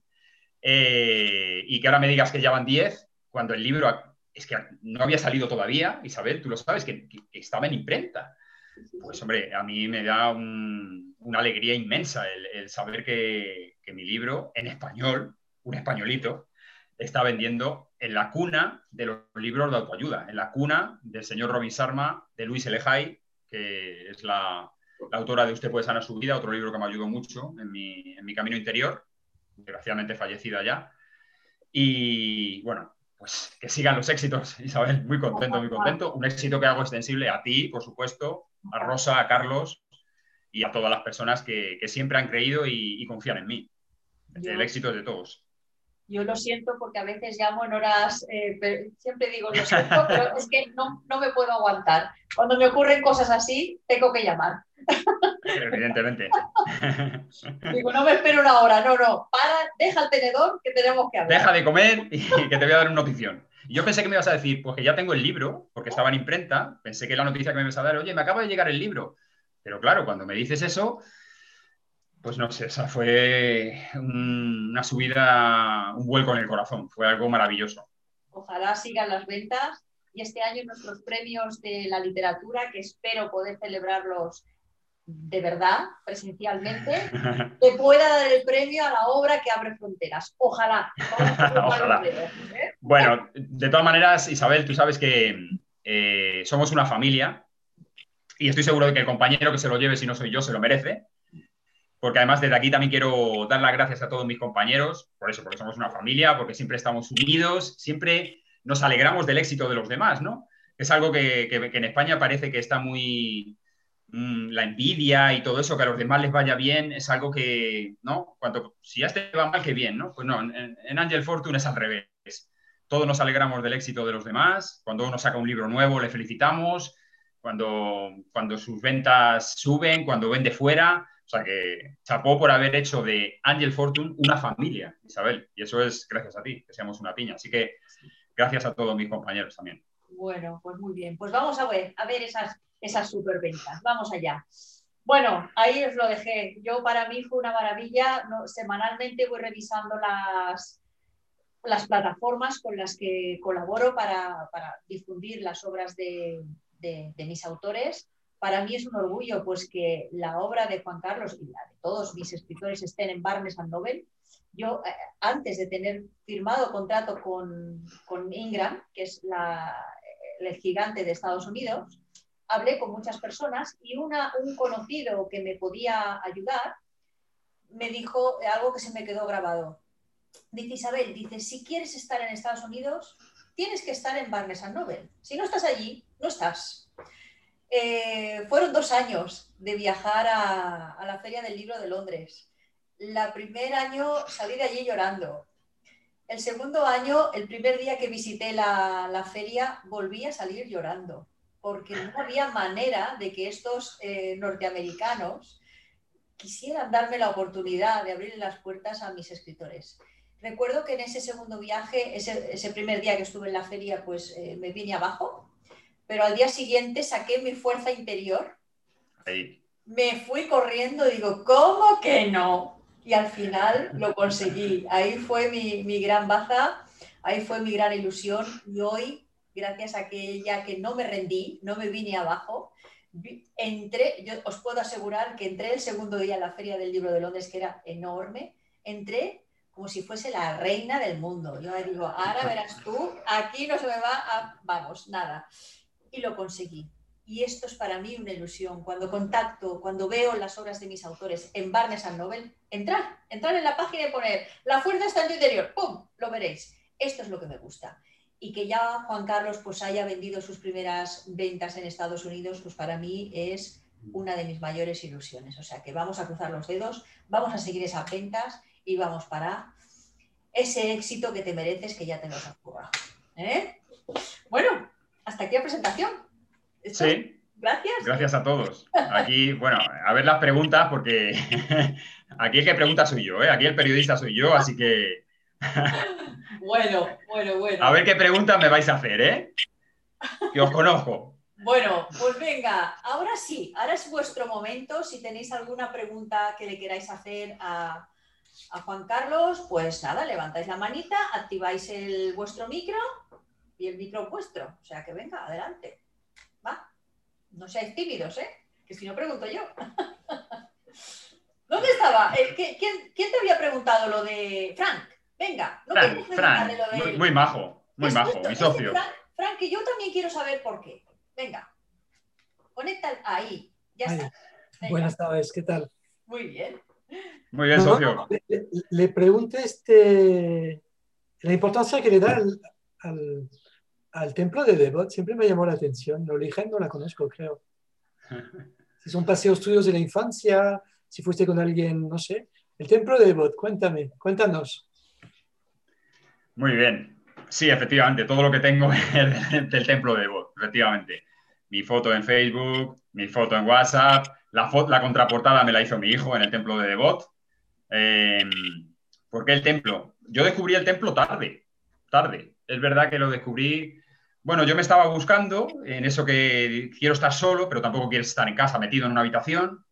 Eh, y que ahora me digas que ya van 10, cuando el libro es que no había salido todavía, Isabel, tú lo sabes, que, estaba en imprenta. Pues hombre, a mí me da una alegría inmensa el, saber que, que, mi libro en español, un españolito, está vendiendo en la cuna de los libros de autoayuda, en la cuna del señor Robin Sarma, de Luis Elejay, que es la, autora de Usted puede sanar su vida, otro libro que me ayudó mucho en mi, en mi camino interior, desgraciadamente fallecida ya. Y bueno, pues que sigan los éxitos, Isabel, muy contento, muy contento. Un éxito que hago extensible a ti, por supuesto, a Rosa, a Carlos y a todas las personas que, siempre han creído y, confían en mí. El éxito es de todos. Yo lo siento porque a veces llamo en horas, eh, siempre digo lo siento, pero es que no, no, me puedo aguantar. Cuando me ocurren cosas así, tengo que llamar. Evidentemente. Digo, no me espero una hora, no, no, para, deja el tenedor que tenemos que hablar. Deja de comer y que te voy a dar una notición. yo pensé que me ibas a decir, pues que ya tengo el libro, porque estaba en imprenta, pensé que la noticia que me ibas a dar, oye, me acaba de llegar el libro. Pero claro, cuando me dices eso, pues no sé, esa fue una subida, un vuelco en el corazón, fue algo maravilloso. Ojalá sigan las ventas y este año nuestros premios de la literatura, que espero poder celebrarlos de verdad, presencialmente, te pueda dar el premio a la obra que abre fronteras. Ojalá. Ojalá. ¿eh? Bueno, de todas maneras, Isabel, tú sabes que eh, somos una familia y estoy seguro de que el compañero que se lo lleve, si no soy yo, se lo merece porque además desde aquí también quiero dar las gracias a todos mis compañeros, por eso, porque somos una familia, porque siempre estamos unidos, siempre nos alegramos del éxito de los demás, ¿no? Es algo que, en España parece que está muy... Mm, la envidia y todo eso, que a los demás les vaya bien, es algo que, ¿no? Cuanto, si a este va mal, que bien, ¿no? Pues no, en, en Angel Fortune es al revés. Todos nos alegramos del éxito de los demás. Cuando uno saca un libro nuevo, le felicitamos. Cuando, cuando sus ventas suben, cuando vende fuera, o sea que chapó por haber hecho de Angel Fortune una familia, Isabel. Y eso es gracias a ti, que seamos una piña. Así que gracias a todos mis compañeros también. Bueno, pues muy bien. Pues vamos a ver, esas, esas superventas. Vamos allá. Bueno, ahí os lo dejé. Yo para mí fue una maravilla. semanalmente voy revisando las plataformas con las que colaboro para, difundir las obras de mis autores para mí es un orgullo pues que la obra de Juan Carlos y la de todos mis escritores estén en Barnes and Noble. Yo, eh, antes de tener firmado contrato con, Ingram, que es el gigante de Estados Unidos, hablé con muchas personas y un conocido que me podía ayudar me dijo algo que se me quedó grabado. Dice Isabel, dice, si quieres estar en Estados Unidos, tienes que estar en Barnes and Noble. Si no estás allí, no estás. Eh, fueron dos años de viajar a, la Feria del Libro de Londres. El primer año salí de allí llorando. El segundo año, el primer día que visité la, feria, volví a salir llorando, porque no había manera de que estos eh, norteamericanos quisieran darme la oportunidad de abrir las puertas a mis escritores. Recuerdo que en ese segundo viaje, ese, primer día que estuve en la feria, pues eh, me vine abajo, pero al día siguiente saqué mi fuerza interior. Me fui corriendo digo, ¿cómo que no? Y al final lo conseguí. Ahí fue mi, gran baza, ahí fue mi gran ilusión. Y hoy, gracias a aquella que no me rendí, no me vine abajo, entré, yo os puedo asegurar que entré el segundo día en la Feria del Libro de Londres, que era enorme, entré como si fuese la reina del mundo. Yo digo, ahora verás tú, aquí no se me va a, vamos, nada y lo conseguí. y esto es para mí una ilusión. Cuando contacto, cuando veo las obras de mis autores en Barnes Noble, entrar, entrar en la página y poner la fuerza está en tu interior, ¡pum! Lo veréis. Esto es lo que me gusta. Y que ya Juan Carlos pues haya vendido sus primeras ventas en Estados Unidos, pues para mí es una de mis mayores ilusiones. O sea que vamos a cruzar los dedos, vamos a seguir esas ventas y vamos para ese éxito que te mereces que ya te nos has ¿Eh? Bueno, hasta aquí la presentación. Sí. Gracias. Gracias a todos. Aquí, bueno, a ver las preguntas, porque aquí el que pregunta soy yo, ¿eh? aquí el periodista soy yo, así que. bueno, bueno, bueno. A ver qué preguntas me vais a hacer, ¿eh? Que os conozco. Bueno, pues venga, ahora sí, ahora es vuestro momento. Si tenéis alguna pregunta que le queráis hacer a, a Juan Carlos, pues nada, levantáis la manita, activáis el vuestro micro y el micro vuestro. O sea que venga, adelante. No seáis tímidos, ¿eh? Que si no pregunto yo. ¿Dónde estaba? Eh, ¿Quién, te había preguntado lo de Frank? Venga, no Frank, Frank. Lo de muy, majo, muy majo, mi socio. Frank, que yo también quiero saber por qué. Venga, conecta ahí, ya está. Buenas tardes, ¿qué tal? Muy bien. Muy bien, socio. le, pregunto este, la importancia que le da al al templo de Devot siempre me llamó la atención. La origen no la conozco, creo. Si son paseos tuyos de la infancia, si fuiste con alguien, no sé. El templo de Devot, cuéntame, cuéntanos. Muy bien. Sí, efectivamente, todo lo que tengo es del templo de Devot, efectivamente. Mi foto en Facebook, mi foto en WhatsApp, la, la contraportada me la hizo mi hijo en el templo de Devot. Eh, ¿Por qué el templo? Yo descubrí el templo tarde, tarde. Es verdad que lo descubrí bueno, yo me estaba buscando en eso que quiero estar solo, pero tampoco quiero estar en casa metido en una habitación.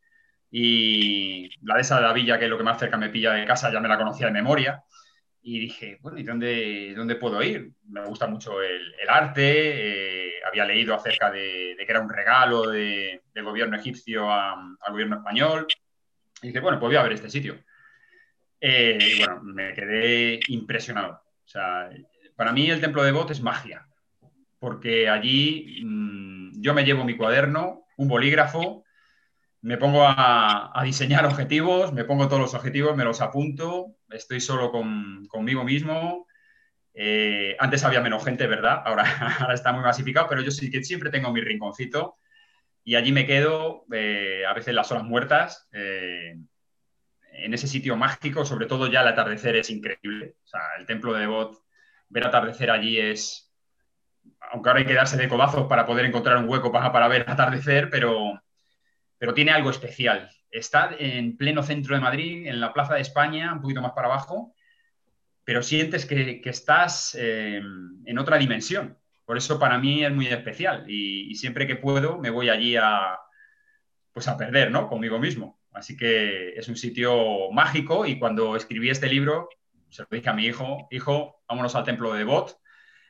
Y la de esa de la villa, que es lo que más cerca me pilla de casa, ya me la conocía de memoria. Y dije, bueno, ¿y dónde, dónde puedo ir? Me gusta mucho el, arte. Eh, había leído acerca de, que era un regalo del gobierno egipcio al gobierno español. Y dije, bueno, pues voy a ver este sitio. Eh, y bueno, me quedé impresionado. O sea, para mí el templo de Bot es magia porque allí mm, yo me llevo mi cuaderno, un bolígrafo, me pongo a, diseñar objetivos, me pongo todos los objetivos, me los apunto, estoy solo conmigo mismo. Eh, antes había menos gente, ¿verdad? Ahora, está muy masificado, pero yo sí que siempre tengo mi rinconcito y allí me quedo, eh, a veces las horas muertas, eh, en ese sitio mágico, sobre todo ya el atardecer es increíble. O sea, el templo de Devot, ver atardecer allí es, aunque ahora hay que darse de codazos para poder encontrar un hueco para, para ver atardecer, pero, pero tiene algo especial. Está en pleno centro de Madrid, en la Plaza de España, un poquito más para abajo, pero sientes que, estás eh, en otra dimensión. Por eso para mí es muy especial y, siempre que puedo me voy allí a, pues a perder, ¿no? Conmigo mismo. Así que es un sitio mágico y cuando escribí este libro, se lo dije a mi hijo, hijo, vámonos al templo de Bot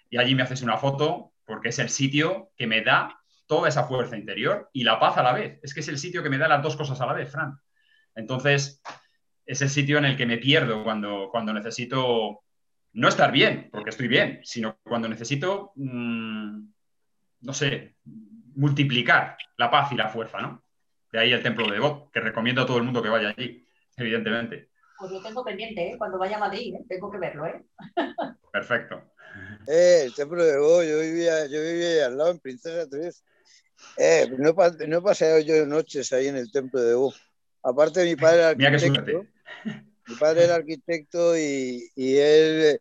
y allí me haces una foto porque es el sitio que me da toda esa fuerza interior y la paz a la vez. Es que es el sitio que me da las dos cosas a la vez, Fran. Entonces, es el sitio en el que me pierdo cuando, cuando necesito no estar bien, porque estoy bien, sino cuando necesito, mm, no sé, multiplicar la paz y la fuerza, ¿no? De ahí el templo de God, que recomiendo a todo el mundo que vaya allí, evidentemente. Pues lo tengo pendiente, ¿eh? cuando vaya a Madrid, ¿eh? tengo que verlo, ¿eh? Perfecto. Eh, el templo de Bo, yo vivía, yo vivía ahí al lado, en Princesa 3. Eh, no, no he paseado yo noches ahí en el templo de Bo. Aparte, mi padre era arquitecto. Mi padre era arquitecto y, y él,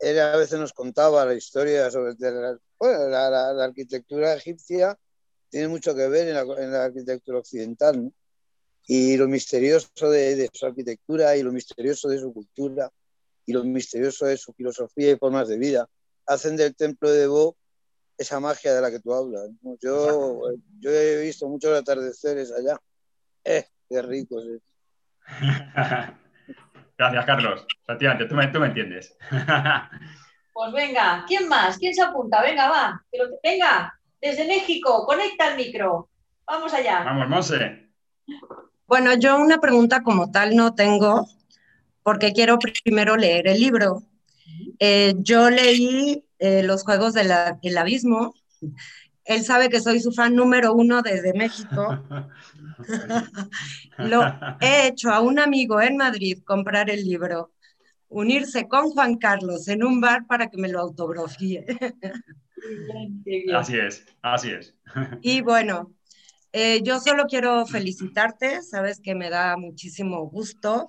él, a veces nos contaba la historia sobre la, bueno, la, la, arquitectura egipcia. Tiene mucho que ver en la, en la arquitectura occidental, ¿no? Y lo misterioso de, de su arquitectura y lo misterioso de su cultura y lo misterioso de su filosofía y formas de vida hacen del templo de Bo esa magia de la que tú hablas. Yo, yo he visto muchos atardeceres allá. ¡Eh, qué rico! Gracias, Carlos. Efectivamente, tú me, tú me entiendes. pues venga, ¿quién más? ¿Quién se apunta? Venga, va. Venga, desde México, conecta el micro. Vamos allá. Vamos, Monse. Bueno, yo una pregunta como tal no tengo, porque quiero primero leer el libro. Eh, yo leí eh, Los Juegos del Abismo él sabe que soy su fan número uno desde México. Lo he hecho a un amigo en Madrid comprar el libro, unirse con Juan Carlos en un bar para que me lo autografíe. Así es, así es. Y bueno, eh, yo solo quiero felicitarte, sabes que me da muchísimo gusto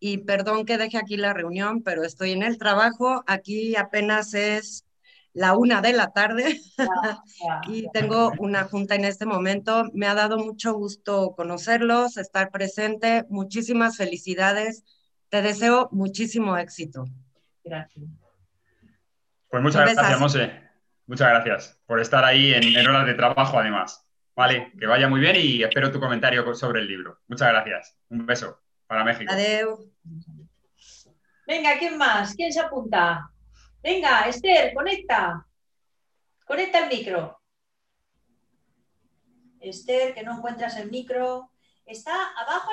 y perdón que deje aquí la reunión, pero estoy en el trabajo, aquí apenas es la una de la tarde y tengo una junta en este momento. Me ha dado mucho gusto conocerlos, estar presente. Muchísimas felicidades. Te deseo muchísimo éxito. Gracias. Pues muchas gracias, Mose. Muchas gracias por estar ahí en, en, horas de trabajo, además. Vale, que vaya muy bien y espero tu comentario sobre el libro. Muchas gracias. Un beso para México. Venga, ¿quién más? ¿Quién se apunta? Venga, Esther, conecta. Conecta el micro. Esther, que no encuentras el micro. Está abajo.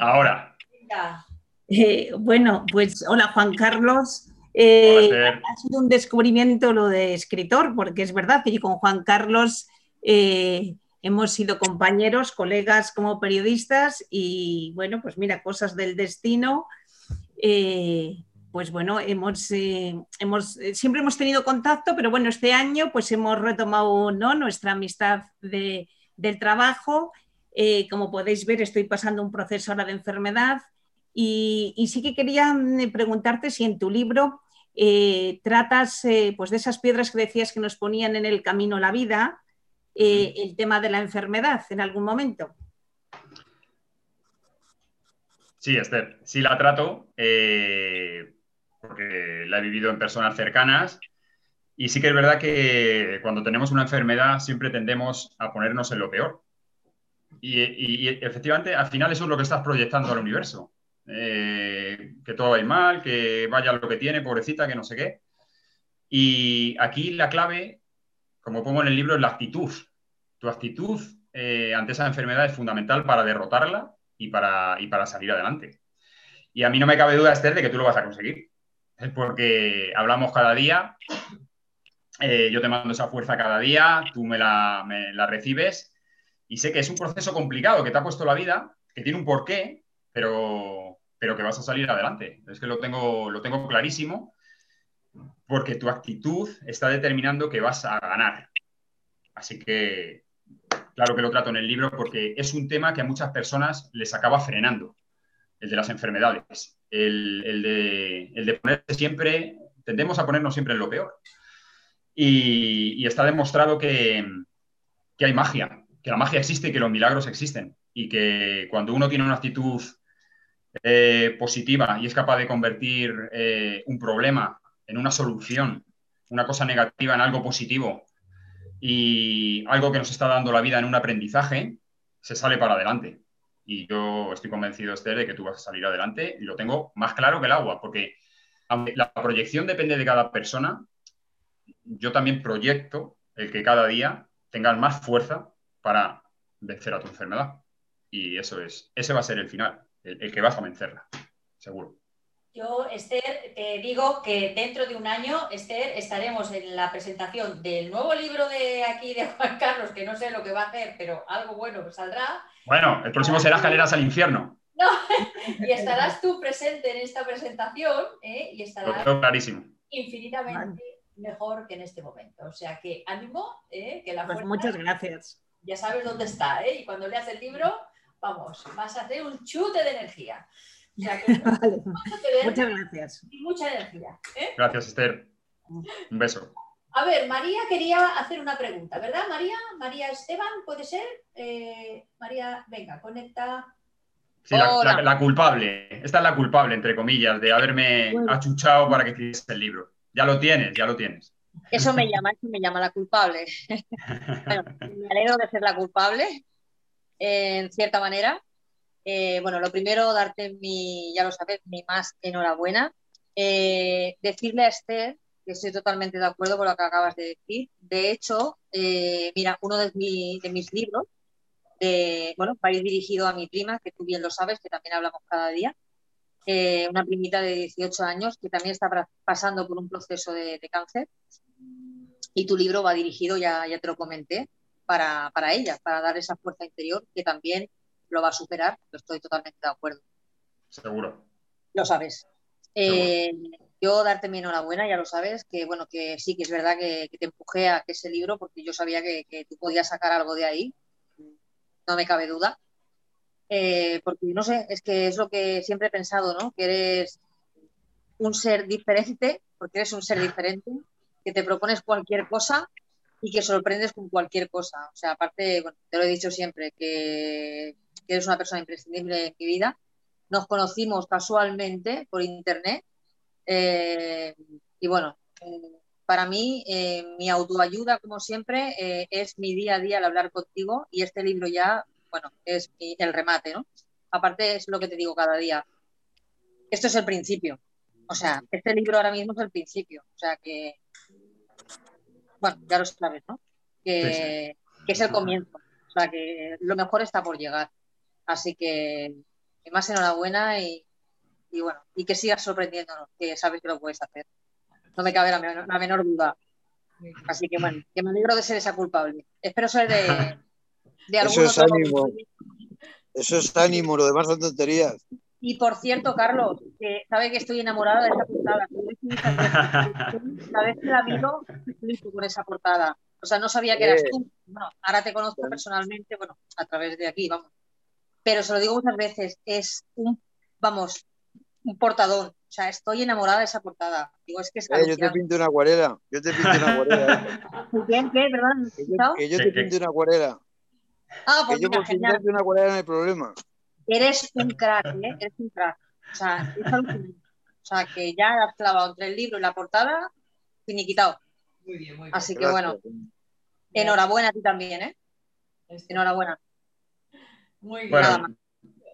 Ahora. Venga. Eh, bueno, pues hola Juan Carlos. Eh, ha sido un descubrimiento lo de escritor, porque es verdad que yo con Juan Carlos eh, hemos sido compañeros, colegas como periodistas y bueno, pues mira, cosas del destino. Eh, pues bueno, hemos, eh, hemos, eh, siempre hemos tenido contacto, pero bueno, este año pues hemos retomado ¿no? nuestra amistad de, del trabajo. como podéis ver, estoy pasando un proceso ahora de enfermedad y, sí que quería mm, preguntarte si en tu libro tratas pues de esas piedras que decías que nos ponían en el camino la vida, eh, el tema de la enfermedad en algún momento. Sí, Esther, sí la trato, eh, porque la he vivido en personas cercanas. Y sí que es verdad que cuando tenemos una enfermedad siempre tendemos a ponernos en lo peor. Y, efectivamente, al final eso es lo que estás proyectando al universo. Eh, que todo va mal, que vaya lo que tiene, pobrecita, que no sé qué. Y aquí la clave, como pongo en el libro, es la actitud tu actitud eh, ante esa enfermedad es fundamental para derrotarla y para, para salir adelante. Y a mí no me cabe duda, Esther, de que tú lo vas a conseguir. Es porque hablamos cada día, eh, yo te mando esa fuerza cada día, tú me la, recibes y sé que es un proceso complicado que te ha puesto la vida, que tiene un porqué, pero, pero que vas a salir adelante. Es que lo tengo, lo tengo clarísimo porque tu actitud está determinando que vas a ganar. Así que claro que lo trato en el libro porque es un tema que a muchas personas les acaba frenando, el de las enfermedades, el, de, ponerse siempre, tendemos a ponernos siempre en lo peor. Y, está demostrado que, hay magia, que la magia existe y que los milagros existen. Y que cuando uno tiene una actitud eh, positiva y es capaz de convertir eh, un problema en una solución, una cosa negativa en algo positivo, y algo que nos está dando la vida en un aprendizaje, se sale para adelante. Y yo estoy convencido, Esther, de que tú vas a salir adelante y lo tengo más claro que el agua, porque aunque la proyección depende de cada persona, yo también proyecto el que cada día tengas más fuerza para vencer a tu enfermedad. Y eso es, ese va a ser el final, el que vas a vencerla, seguro. Yo, Esther, te digo que dentro de un año, Esther, estaremos en la presentación del nuevo libro de aquí de Juan Carlos, que no sé lo que va a hacer, pero algo bueno saldrá. Bueno, el próximo será Escaleras al Infierno. No, y estarás tú presente en esta presentación ¿eh? y estarás clarísimo. infinitamente mejor que en este momento. O sea que ánimo, ¿eh? que la pues muchas gracias. Ya sabes dónde está, ¿eh? y cuando leas el libro, vamos, vas a hacer un chute de energía. Muchas gracias. Y mucha energía. ¿eh? Gracias, Esther. Un beso. A ver, María quería hacer una pregunta, ¿verdad, María? María Esteban, ¿puede ser? Eh, María, venga, conecta. Sí, la, culpable. Esta es la culpable, entre comillas, de haberme achuchado para que escribiese el libro. Ya lo tienes, ya lo tienes. Eso me llama, eso me llama la culpable. bueno, me alegro de ser la culpable, en cierta manera. Eh, bueno, lo primero, darte mi, ya lo sabes, mi más enhorabuena. Eh, decirle a Esther que estoy totalmente de acuerdo con lo que acabas de decir. De hecho, eh, mira, uno de, mis libros, bueno, va a ir dirigido a mi prima, que tú bien lo sabes, que también hablamos cada día, una primita de 18 años que también está pasando por un proceso de, cáncer. Y tu libro va dirigido, ya, ya te lo comenté, para, para ella, para dar esa fuerza interior que también lo va a superar. estoy totalmente de acuerdo. Seguro. Lo sabes. Eh, yo darte mi enhorabuena, ya lo sabes, que bueno, que sí, que es verdad que, te empujé a que ese libro, porque yo sabía que, tú podías sacar algo de ahí, no me cabe duda. Eh, porque no sé, es que es lo que siempre he pensado, ¿no? Que eres un ser diferente, porque eres un ser diferente, que te propones cualquier cosa y que sorprendes con cualquier cosa. O sea, aparte, bueno, te lo he dicho siempre, que, eres una persona imprescindible en mi vida. Nos conocimos casualmente por internet eh, y bueno, eh, para mí eh, mi autoayuda, como siempre, es mi día a día al hablar contigo y este libro ya, bueno, es el remate, ¿no? Aparte es lo que te digo cada día. Esto es el principio. O sea, este libro ahora mismo es el principio. O sea que bueno, ya lo sabes, ¿no? Que, es el comienzo. O sea, que lo mejor está por llegar. Así que, más enhorabuena y, bueno, y que sigas sorprendiéndonos, que sabes que lo puedes hacer. No me cabe la, menor, duda. Así que bueno, que me alegro de ser esa culpable. Espero ser de, de Eso es ánimo. Eso es ánimo, lo demás son tonterías. Y por cierto, Carlos, que sabe que estoy enamorada de esa portada. Cada vez que la miro, con esa portada. O sea, no sabía que eras tú. Bueno, ahora te conozco personalmente, bueno, a través de aquí, vamos. Pero se lo digo muchas veces, es un, vamos, un portador. O sea, estoy enamorada de esa portada. Digo, es que es eh, yo te pinto una acuarela. Yo te pinto una acuarela. ¿Qué? ¿Qué? ¿Verdad? Que yo, te pinto una acuarela. Ah, pues que yo por pintarte una acuarela no hay problema. Eres un crack, ¿eh? Eres un crack. O sea, es O sea, que ya has clavado entre el libro y la portada, finiquitado. Muy bien, muy bien. Así que bueno, enhorabuena a ti también, ¿eh? Enhorabuena. Muy bien. Bueno,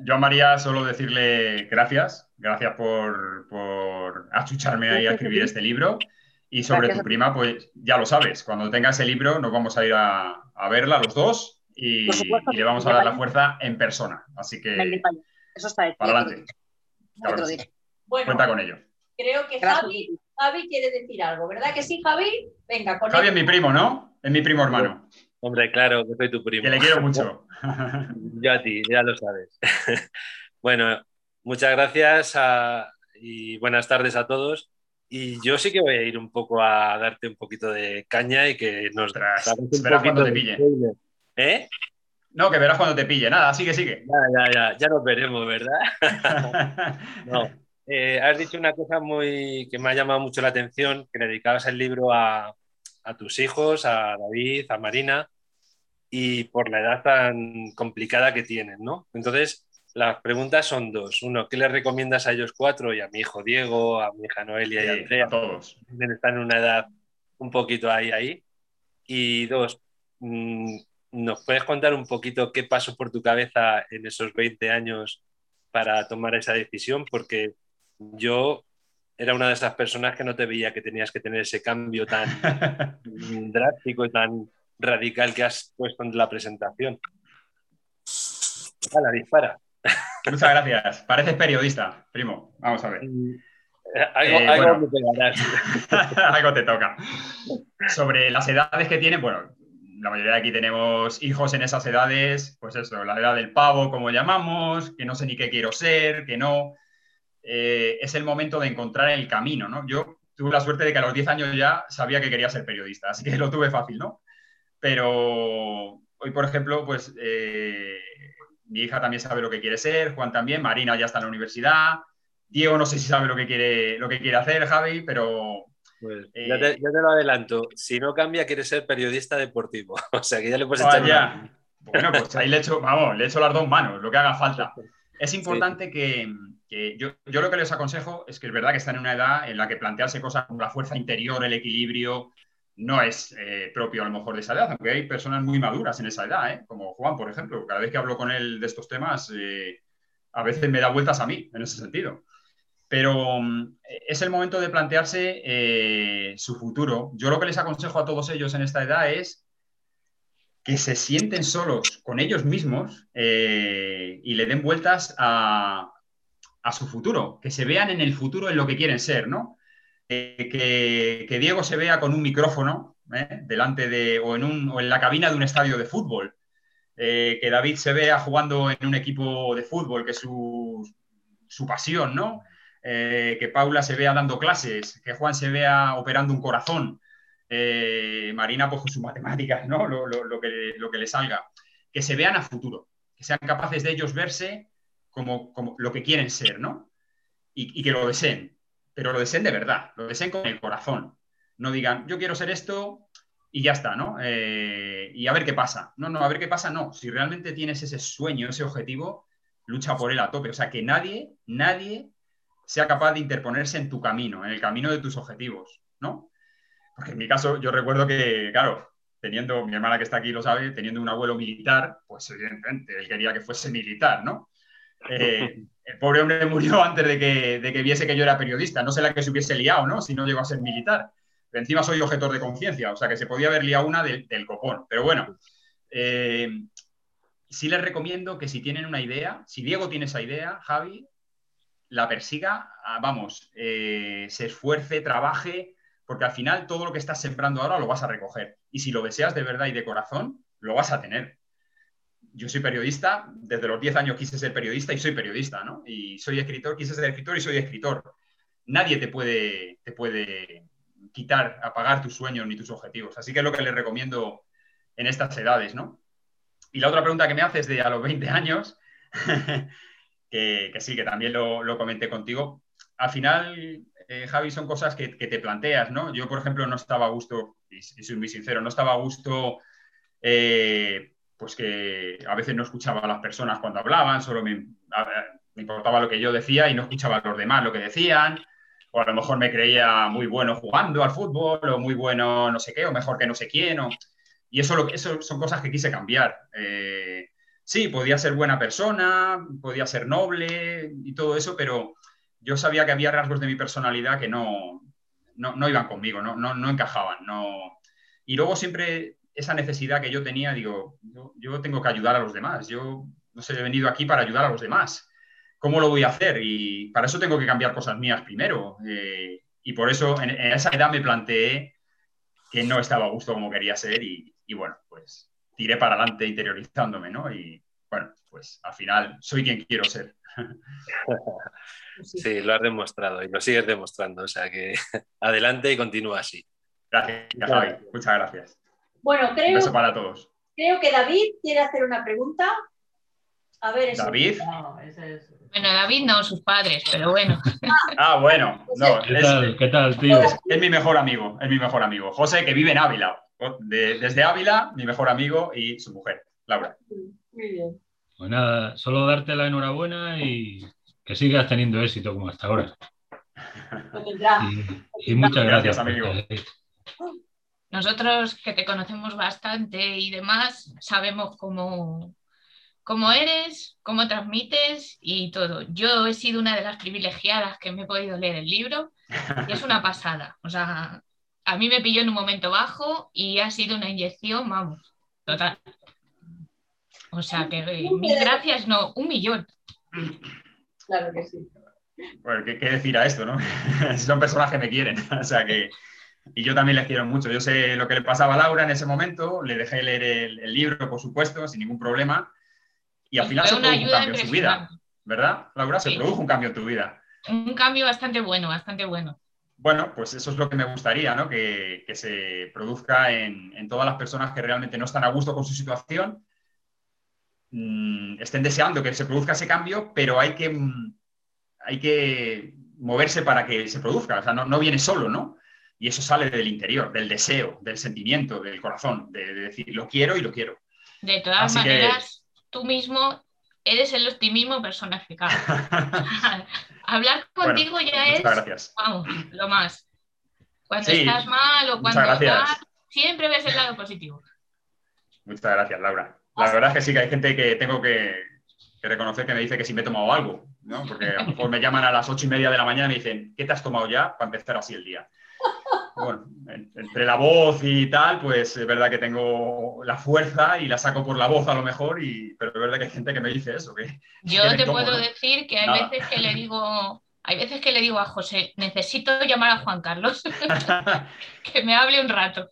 yo a María solo decirle gracias, gracias por, por achucharme ahí a escribir este libro. Y sobre tu prima, pues ya lo sabes, cuando tenga ese libro nos vamos a ir a, a verla los dos y, le vamos a dar la fuerza en persona. Así que. Eso está hecho. Para adelante. Bueno, Cuenta con ello. Creo que Javi, Javi, quiere decir algo, ¿verdad que sí, Javi? Venga, con Javi es mi primo, ¿no? Es mi primo hermano. Hombre, claro, que soy tu primo. Que le quiero mucho. Yo a ti, ya lo sabes. bueno, muchas gracias y buenas tardes a todos. Y yo sí que voy a ir un poco a darte un poquito de caña y que nos... Tras, un cuando te pille. ¿Eh? No, que verás cuando te pille. Nada, sigue, sigue. Ya, ya, ya, ya nos veremos, ¿verdad? no. Eh, has dicho una cosa muy que me ha llamado mucho la atención, que dedicabas el libro a, tus hijos, a David, a Marina, y por la edad tan complicada que tienen, ¿no? Entonces, las preguntas son dos. Uno, ¿qué les recomiendas a ellos cuatro y a mi hijo Diego, a mi hija Noelia y a Andrea? A todos. Están en una edad un poquito ahí, ahí. Y dos, mm, ¿Nos puedes contar un poquito qué pasó por tu cabeza en esos 20 años para tomar esa decisión? Porque yo era una de esas personas que no te veía que tenías que tener ese cambio tan drástico y tan radical que has puesto en la presentación. la dispara. Muchas gracias. Pareces periodista, primo. Vamos a ver. Algo, eh, algo, algo, te toca. Sobre las edades que tienen, bueno, la mayoría de aquí tenemos hijos en esas edades, pues eso, la edad del pavo, como llamamos, que no sé ni qué quiero ser, que no. Eh, es el momento de encontrar el camino, ¿no? Yo tuve la suerte de que a los 10 años ya sabía que quería ser periodista, así que lo tuve fácil, ¿no? Pero hoy, por ejemplo, pues eh, mi hija también sabe lo que quiere ser, Juan también, Marina ya está en la universidad, Diego no sé si sabe lo que quiere, lo que quiere hacer, Javi, pero pues, eh, ya, te, lo adelanto. Si no cambia, quiere ser periodista deportivo. O sea que ya le puedes echar. Bueno, pues ahí le echo, vamos, le echo las dos manos, lo que haga falta. Es importante que, yo, lo que les aconsejo es que es verdad que están en una edad en la que plantearse cosas como la fuerza interior, el equilibrio, no es eh, propio a lo mejor de esa edad, aunque hay personas muy maduras en esa edad, ¿eh? como Juan, por ejemplo. Cada vez que hablo con él de estos temas, a veces me da vueltas a mí en ese sentido. Pero mm, es el momento de plantearse eh, su futuro. Yo lo que les aconsejo a todos ellos en esta edad es que se sienten solos con ellos mismos eh, y le den vueltas a, su futuro, que se vean en el futuro en lo que quieren ser, ¿no? Eh, que, Diego se vea con un micrófono ¿eh? delante de, o en, un, o en la cabina de un estadio de fútbol. Eh, que David se vea jugando en un equipo de fútbol, que es su, su pasión, ¿no? Que Paula se vea dando clases, que Juan se vea operando un corazón, Marina pues con sus matemáticas, ¿no? Lo, lo, que, lo que le salga. Que se vean a futuro, que sean capaces de ellos verse como, como lo que quieren ser, ¿no? Y, y que lo deseen, pero lo deseen de verdad, lo deseen con el corazón. No digan, yo quiero ser esto y ya está, ¿no? Eh, y a ver qué pasa. No, no, a ver qué pasa, no. Si realmente tienes ese sueño, ese objetivo, lucha por él a tope. O sea, que nadie, nadie sea capaz de interponerse en tu camino, en el camino de tus objetivos, ¿no? Porque en mi caso, yo recuerdo que, claro, teniendo, mi hermana que está aquí lo sabe, teniendo un abuelo militar, pues evidentemente él quería que fuese militar, ¿no? Eh, el pobre hombre murió antes de que, de que viese que yo era periodista. No sé la que se hubiese liado, ¿no? Si no llegó a ser militar encima soy objetor de conciencia, o sea que se podía haber liado una del copón. Pero bueno, eh, sí les recomiendo que si tienen una idea, si Diego tiene esa idea, Javi, la persiga, ah, vamos, eh, se esfuerce, trabaje, porque al final todo lo que estás sembrando ahora lo vas a recoger. Y si lo deseas de verdad y de corazón, lo vas a tener. Yo soy periodista, desde los 10 años quise ser periodista y soy periodista, ¿no? Y soy escritor, quise ser escritor y soy escritor. Nadie te puede, te puede quitar, apagar tus sueños ni tus objetivos. Así que es lo que les recomiendo en estas edades, ¿no? Y la otra pregunta que me haces de a los 20 años, que, sí, que también lo, comenté contigo, al final, eh, Javi, son cosas que, te planteas, ¿no? Yo, por ejemplo, no estaba a gusto, y, soy muy sincero, no estaba a gusto, eh, pues que a veces no escuchaba a las personas cuando hablaban, solo me, importaba lo que yo decía y no escuchaba a los demás lo que decían o a lo mejor me creía muy bueno jugando al fútbol, o muy bueno no sé qué, o mejor que no sé quién. Y eso, lo, eso son cosas que quise cambiar. Eh, sí, podía ser buena persona, podía ser noble y todo eso, pero yo sabía que había rasgos de mi personalidad que no, no, iban conmigo, no, no, encajaban. No... Y luego siempre esa necesidad que yo tenía, digo, yo, yo tengo que ayudar a los demás. Yo no sé, he venido aquí para ayudar a los demás. ¿cómo lo voy a hacer? Y para eso tengo que cambiar cosas mías primero. Eh, y por eso en, esa edad me planteé que no estaba a gusto como quería ser y, bueno, pues tiré para adelante interiorizándome, ¿no? Y bueno, pues al final soy quien quiero ser. Sí, lo has demostrado y lo sigues demostrando, o sea que adelante y continúa así. Gracias, Javi. Muchas gracias. Bueno, creo, Un beso para todos. creo que David quiere hacer una pregunta. A ver, David. Bueno, David no, sus padres, pero bueno. Ah, bueno. No, ¿Qué, tal, ¿Qué tal, tío? Es, mi mejor amigo, es mi mejor amigo. José, que vive en Ávila. desde Ávila, mi mejor amigo y su mujer, Laura. Muy bien. Pues nada, solo darte la enhorabuena y que sigas teniendo éxito como hasta ahora. Y, y muchas gracias, amigo. Nosotros que te conocemos bastante y demás, sabemos cómo, cómo eres, cómo transmites y todo. Yo he sido una de las privilegiadas que me he podido leer el libro y es una pasada. O sea, a mí me pilló en un momento bajo y ha sido una inyección, vamos, total. O sea, que eh, mil gracias, no, un millón. Claro que sí. Bueno, ¿qué, decir a esto, no? Son personas que me quieren, o sea que... Y yo también les quiero mucho. Yo sé lo que le pasaba a Laura en ese momento, le dejé leer el libro, por supuesto, sin ningún problema y al final se produjo un cambio en su vida, ¿verdad, Laura? Se produjo un cambio en tu vida. Un cambio bastante bueno, bastante bueno. Bueno, pues eso es lo que me gustaría, ¿no? Que, se produzca en, todas las personas que realmente no están a gusto con su situación, mm, estén deseando que se produzca ese cambio, pero hay que, hay que moverse para que se produzca, o sea, no, viene solo, ¿no? Y eso sale del interior, del deseo, del sentimiento, del corazón, de, decir, lo quiero y lo quiero. De todas maneras, tú mismo eres el optimismo personificado. Hablar contigo ya es, vamos, lo más. Cuando estás mal o cuando estás, siempre ves el lado positivo. Muchas gracias, Laura. La verdad es que sí que hay gente que tengo que, reconocer que me dice que si me he tomado algo, ¿no? Porque a lo mejor me llaman a las ocho y media de la mañana y me dicen, ¿qué te has tomado ya para empezar así el día? Bueno, entre la voz y tal, pues es verdad que tengo la fuerza y la saco por la voz a lo mejor, y, pero es verdad que hay gente que me dice eso. Que, Yo te puedo decir que hay veces que le digo, hay veces que le digo a José, necesito llamar a Juan Carlos, que me hable un rato.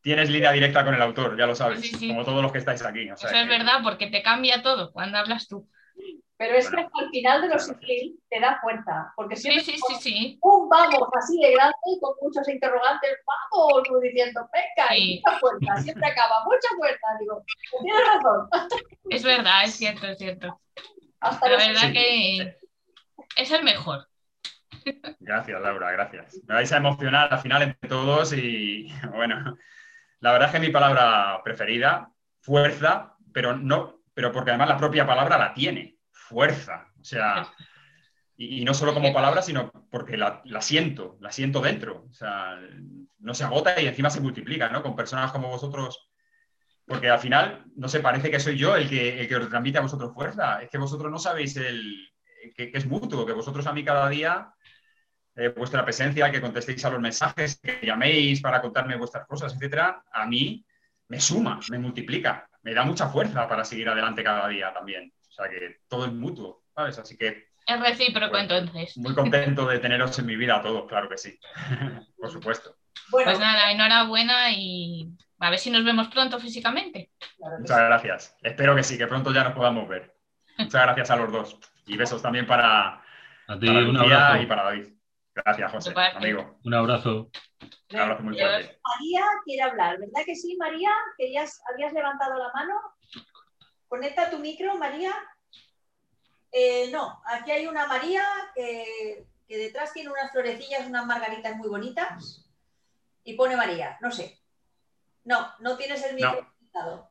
tienes línea directa con el autor, ya lo sabes, como todos los que estáis aquí. Eso es verdad, porque te cambia todo cuando hablas tú. Pero es que al final de los emails te da fuerza, porque siempre sí, sí, sí, un vamos así de grande con muchos interrogantes, vamos, tú diciendo, venga, y mucha fuerza, siempre acaba, mucha fuerza, digo, tienes razón. Es verdad, es cierto, es cierto. la verdad que es el mejor. Gracias, Laura, gracias. Me vais a emocionar al final entre todos y bueno, la verdad es que mi palabra preferida, fuerza, pero no, pero porque además la propia palabra la tiene fuerza. O sea, y, no solo como palabra, sino porque la, siento, la siento dentro. O sea, no se agota y encima se multiplica, ¿no? Con personas como vosotros. Porque al final, no sé, parece que soy yo el que, el que os transmite a vosotros fuerza. Es que vosotros no sabéis el, que, es mutuo, que vosotros a mí cada día eh, vuestra presencia, que contestéis a los mensajes, que llaméis para contarme vuestras cosas, etcétera, a mí me suma, me multiplica, me da mucha fuerza para seguir adelante cada día también. O sea que todo es mutuo, ¿sabes? Así que. Es recíproco entonces. Muy contento de teneros en mi vida a todos, claro que sí. Por supuesto. pues nada, enhorabuena y a ver si nos vemos pronto físicamente. Muchas gracias. Espero que sí, que pronto ya nos podamos ver. Muchas gracias a los dos. Y besos también para, a ti, un abrazo. y para David. Gracias, José, amigo. Un abrazo. Un abrazo muy fuerte. María quiere hablar, ¿verdad que sí, María? ¿Querías, ¿Habías levantado la mano? Conecta tu micro, María. Eh, no, aquí hay una María que, detrás tiene unas florecillas, unas margaritas muy bonitas y pone María, no sé. No, no tienes el micro conectado.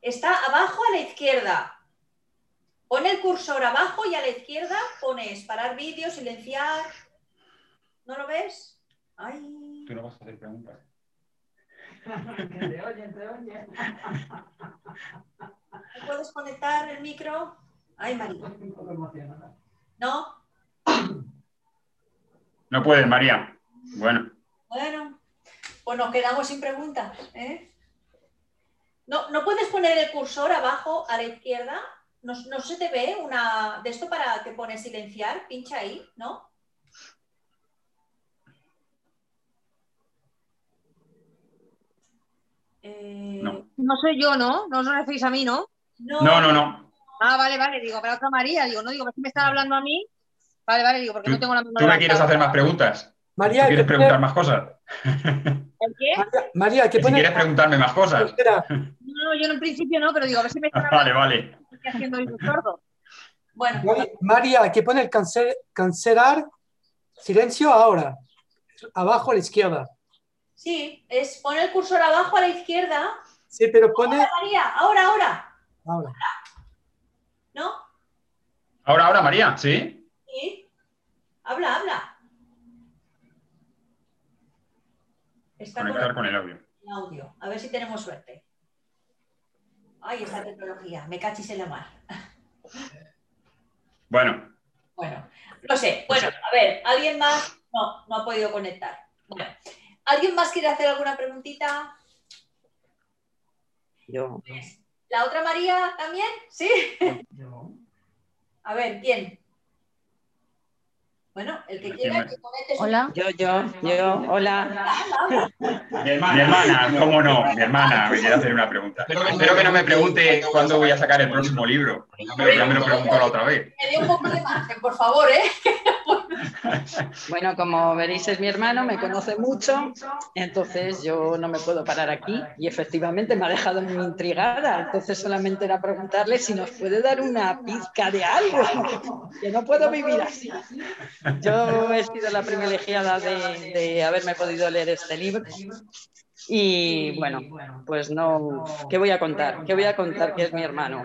Está abajo a la izquierda. Pone el cursor abajo y a la izquierda pones parar vídeo, silenciar. ¿No lo ves? Ay. Tú no vas a hacer preguntas. puedes conectar el micro? Ay, María. ¿No? No puedes, María. Bueno. Bueno, pues nos quedamos sin preguntas. ¿eh? ¿No, ¿No puedes poner el cursor abajo a la izquierda? ¿No, ¿No, se te ve una de esto para que pone silenciar? Pincha ahí, ¿no? Eh, no. soy yo, ¿no? No os referís a mí, ¿no? No, no, no. Ah, vale, vale, digo, pero otra María, digo, no digo, si me están hablando a mí. Vale, vale, digo, porque no tengo la misma. ¿Tú me quieres hacer más preguntas? María, ¿Quieres preguntar más cosas? ¿El qué? María, ¿qué pone? Si quieres preguntarme más cosas. No, yo en principio no, pero digo, a ver si me están hablando. Vale, vale. Estoy haciendo el sordo. Bueno. María, ¿qué pone el cancelar silencio ahora? Abajo a la izquierda. Sí, es poner el cursor abajo a la izquierda. Sí, pero pone. Ahora, María, ahora, ahora. Ahora. ¿No? Ahora, ahora, María, ¿sí? Sí. Habla, habla. Está Conectar con el audio. El audio. A ver si tenemos suerte. Ay, esa tecnología. Me cachis en la mar. Bueno. Bueno, no sé. Bueno, a ver, ¿alguien más? No, no ha podido conectar. Bueno. ¿Alguien más quiere hacer alguna preguntita? Yo. ¿La otra María también? ¿Sí? Yo. A ver, ¿quién? Bueno, el que quiera que conecte Hola. Yo, yo, yo, hola. Mi hermana, ¿cómo no? Mi hermana me quiere hacer una pregunta. Espero que no me pregunte cuándo voy a sacar el próximo libro. Ya me lo preguntó la otra vez. Me dio un poco de margen, por favor, ¿eh? Bueno, como veréis es mi hermano, me conoce mucho, entonces yo no me puedo parar aquí y efectivamente me ha dejado muy intrigada, entonces solamente era preguntarle si nos puede dar una pizca de algo, que no puedo vivir así. Yo he sido la privilegiada de, haberme podido leer este libro y bueno, pues no, ¿qué voy a contar? ¿Qué voy a contar que es mi hermano?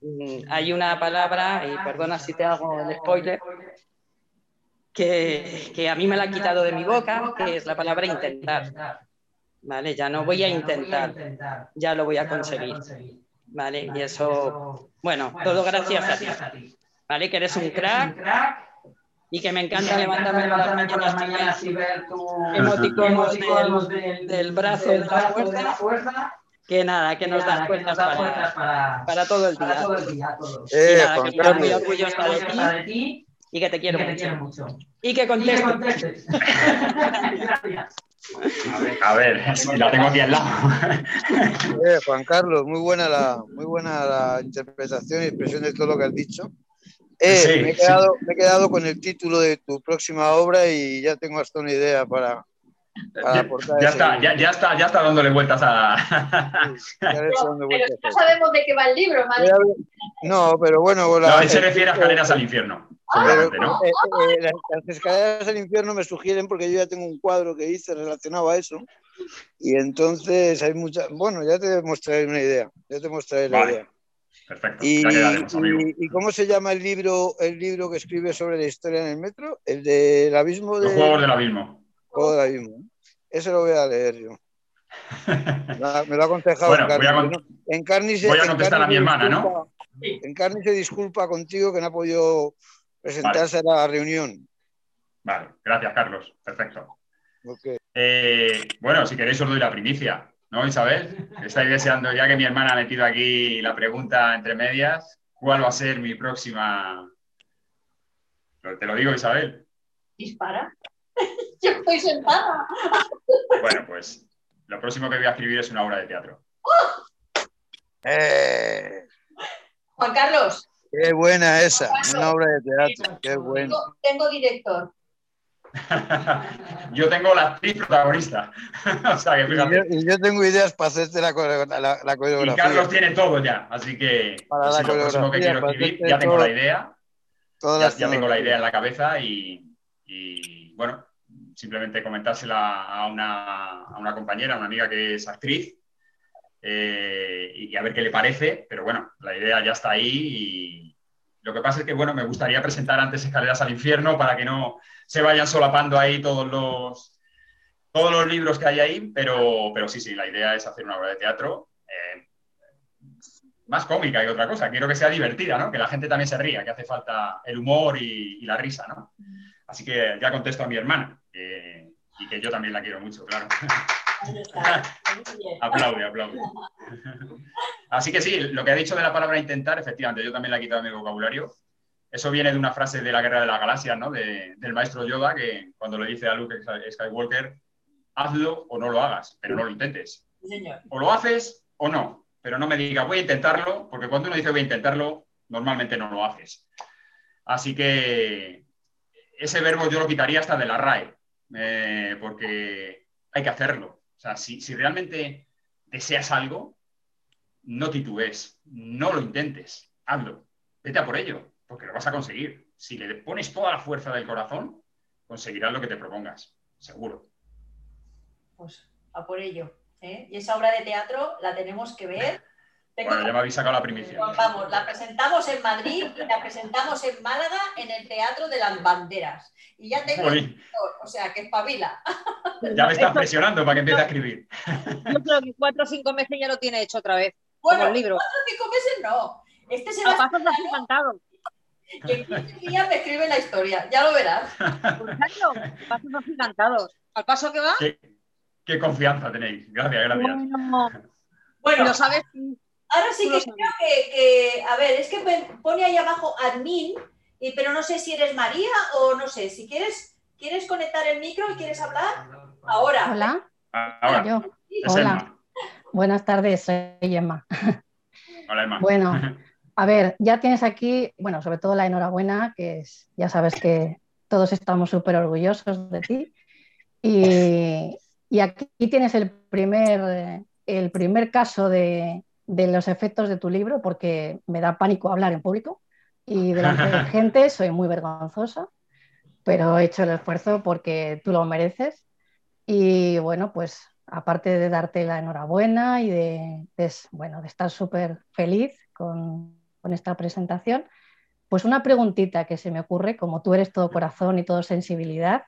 Mm, hay una palabra, y perdona si te hago el spoiler, que, que, a mí me la ha quitado de mi boca, que es la palabra intentar. ¿Vale? Ya no voy a intentar, ya lo voy a conseguir. ¿Vale? Y eso, bueno, todo gracias a ti. ¿Vale? Que eres un crack y que me encanta levantarme por las mañanas y ver tu emoticonos del, del brazo de la fuerza que nada, que nos das cuentas para, para, todo el día. Eh, y nada, que estoy muy orgullosa de ti y que te quiero, mucho. Y que contestes. A ver, la tengo aquí al lado. Eh, Juan Carlos, muy buena, la, muy buena la interpretación y expresión de todo lo que has dicho. Eh, Sí, me, he sí. quedado, me he quedado con el título de tu próxima obra y ya tengo hasta una idea para, para Ya, aportar. ya ese está, ya, ya está, ya está dándole vueltas a. Ya le estoy dando Pero vueltas ya eso. sabemos de qué va el libro, madre. No, pero bueno, la- No, él se refiere a escaleras al infierno, Pero, ¿no? eh, eh, las, las escaleras al infierno me sugieren porque yo ya tengo un cuadro que hice relacionado a eso. Y entonces hay muchas. Bueno, ya te mostraré una idea. Ya te mostraré la Vale. idea. Perfecto, Y, quedaremos, amigo. y- y cómo se llama el libro, el libro que escribe sobre la historia en el metro? El del abismo de. Los juegos del abismo. Juego del abismo. Ese lo voy a leer yo. Me lo ha- me lo ha aconsejado Bueno, voy a Encarni. con- ¿no? Encarni se- voy a Encarni contestar a mi hermana, ¿no? disculpa- Encarni se disculpa contigo que no ha podido presentarse a la reunión. Vale, gracias, Carlos. Perfecto. Ok. Eh, bueno, si queréis os doy la primicia, ¿no, Isabel? Estáis deseando, ya que mi hermana ha metido aquí la pregunta entre medias, ¿cuál va a ser mi próxima? Te lo digo, Isabel. Dispara. Yo estoy sentada. Bueno, pues lo próximo que voy a escribir es una obra de teatro. Eh, Juan Carlos, qué buena esa, una obra de teatro, qué buena. tengo, tengo director. Yo tengo la actriz protagonista. o sea que Y yo, y yo tengo ideas para hacerte la, la- la Y coreografía. Carlos tiene todo ya, así que Para la próximo que coreografía, quiero escribir, ya tengo todo- la idea, todas ya, las ya tengo la idea en la cabeza y, y, bueno, simplemente comentársela a una, a una compañera, a una amiga que es actriz eh, y a ver qué le parece, pero bueno, la idea ya está ahí y lo que pasa es que, bueno, me gustaría presentar antes Escaleras al Infierno para que no se vayan solapando ahí todos los, todos los libros que hay ahí, pero, pero sí, sí, la idea es hacer una obra de teatro eh, más cómica y otra cosa. Quiero que sea divertida, ¿no? Que la gente también se ría, que hace falta el humor y, y la risa, ¿no? Así que ya contesto a mi hermana que- y que yo también la quiero mucho, claro. Aplaude, aplaude. Así que sí, lo que ha dicho de la palabra intentar, efectivamente, yo también la he quitado de mi vocabulario. Eso viene de una frase de la Guerra de las Galaxias, ¿no? De- del maestro Yoda, que cuando le dice a Luke Skywalker, hazlo o no lo hagas, pero no lo intentes. Señor. O lo haces o no, pero no me digas voy a intentarlo, porque cuando uno dice voy a intentarlo, normalmente no lo haces. Así que ese verbo yo lo quitaría hasta de la RAE, eh, porque hay que hacerlo. O sea, si, si realmente deseas algo, no titubes, no lo intentes, hazlo, vete a por ello, porque lo vas a conseguir. Si le pones toda la fuerza del corazón, conseguirás lo que te propongas, seguro. Pues a por ello. ¿eh? Y esa obra de teatro la tenemos que ver. Bueno, ya me habéis sacado la primicia. Vamos, la presentamos en Madrid y la presentamos en Málaga en el Teatro de las Banderas. Y ya tengo, o sea, que espabila. ya me estás presionando para que empiece a escribir. Yo creo que cuatro o cinco meses ya lo tiene hecho otra vez. Bueno, el libro. cuatro o cinco meses no. Este se A va pasos así cantados. que en 15 días me escribe la historia, ya lo verás. Pasos así cantados. Al paso que va, Qué, qué confianza tenéis. Gracias, gracias. bueno, Bueno, lo sabes. Ahora sí que creo que, que- a ver, es que me pone ahí abajo admin, y, pero no sé si eres María o no sé, si quieres, ¿quieres conectar el micro y quieres hablar? Ahora. Hola, Ahora, yo. Hola. Emma. Buenas tardes, soy Emma. Hola, Emma. Bueno, a ver, ya tienes aquí, bueno, sobre todo la enhorabuena, que es, ya sabes que todos estamos súper orgullosos de ti. Y, y aquí tienes el primer, el primer caso de, de los efectos de tu libro, porque me da pánico hablar en público y delante de gente soy muy vergonzosa, pero he hecho el esfuerzo porque tú lo mereces. Y bueno, pues aparte de darte la enhorabuena y de, de, bueno, de estar súper feliz con, con esta presentación, pues una preguntita que se me ocurre, como tú eres todo corazón y todo sensibilidad,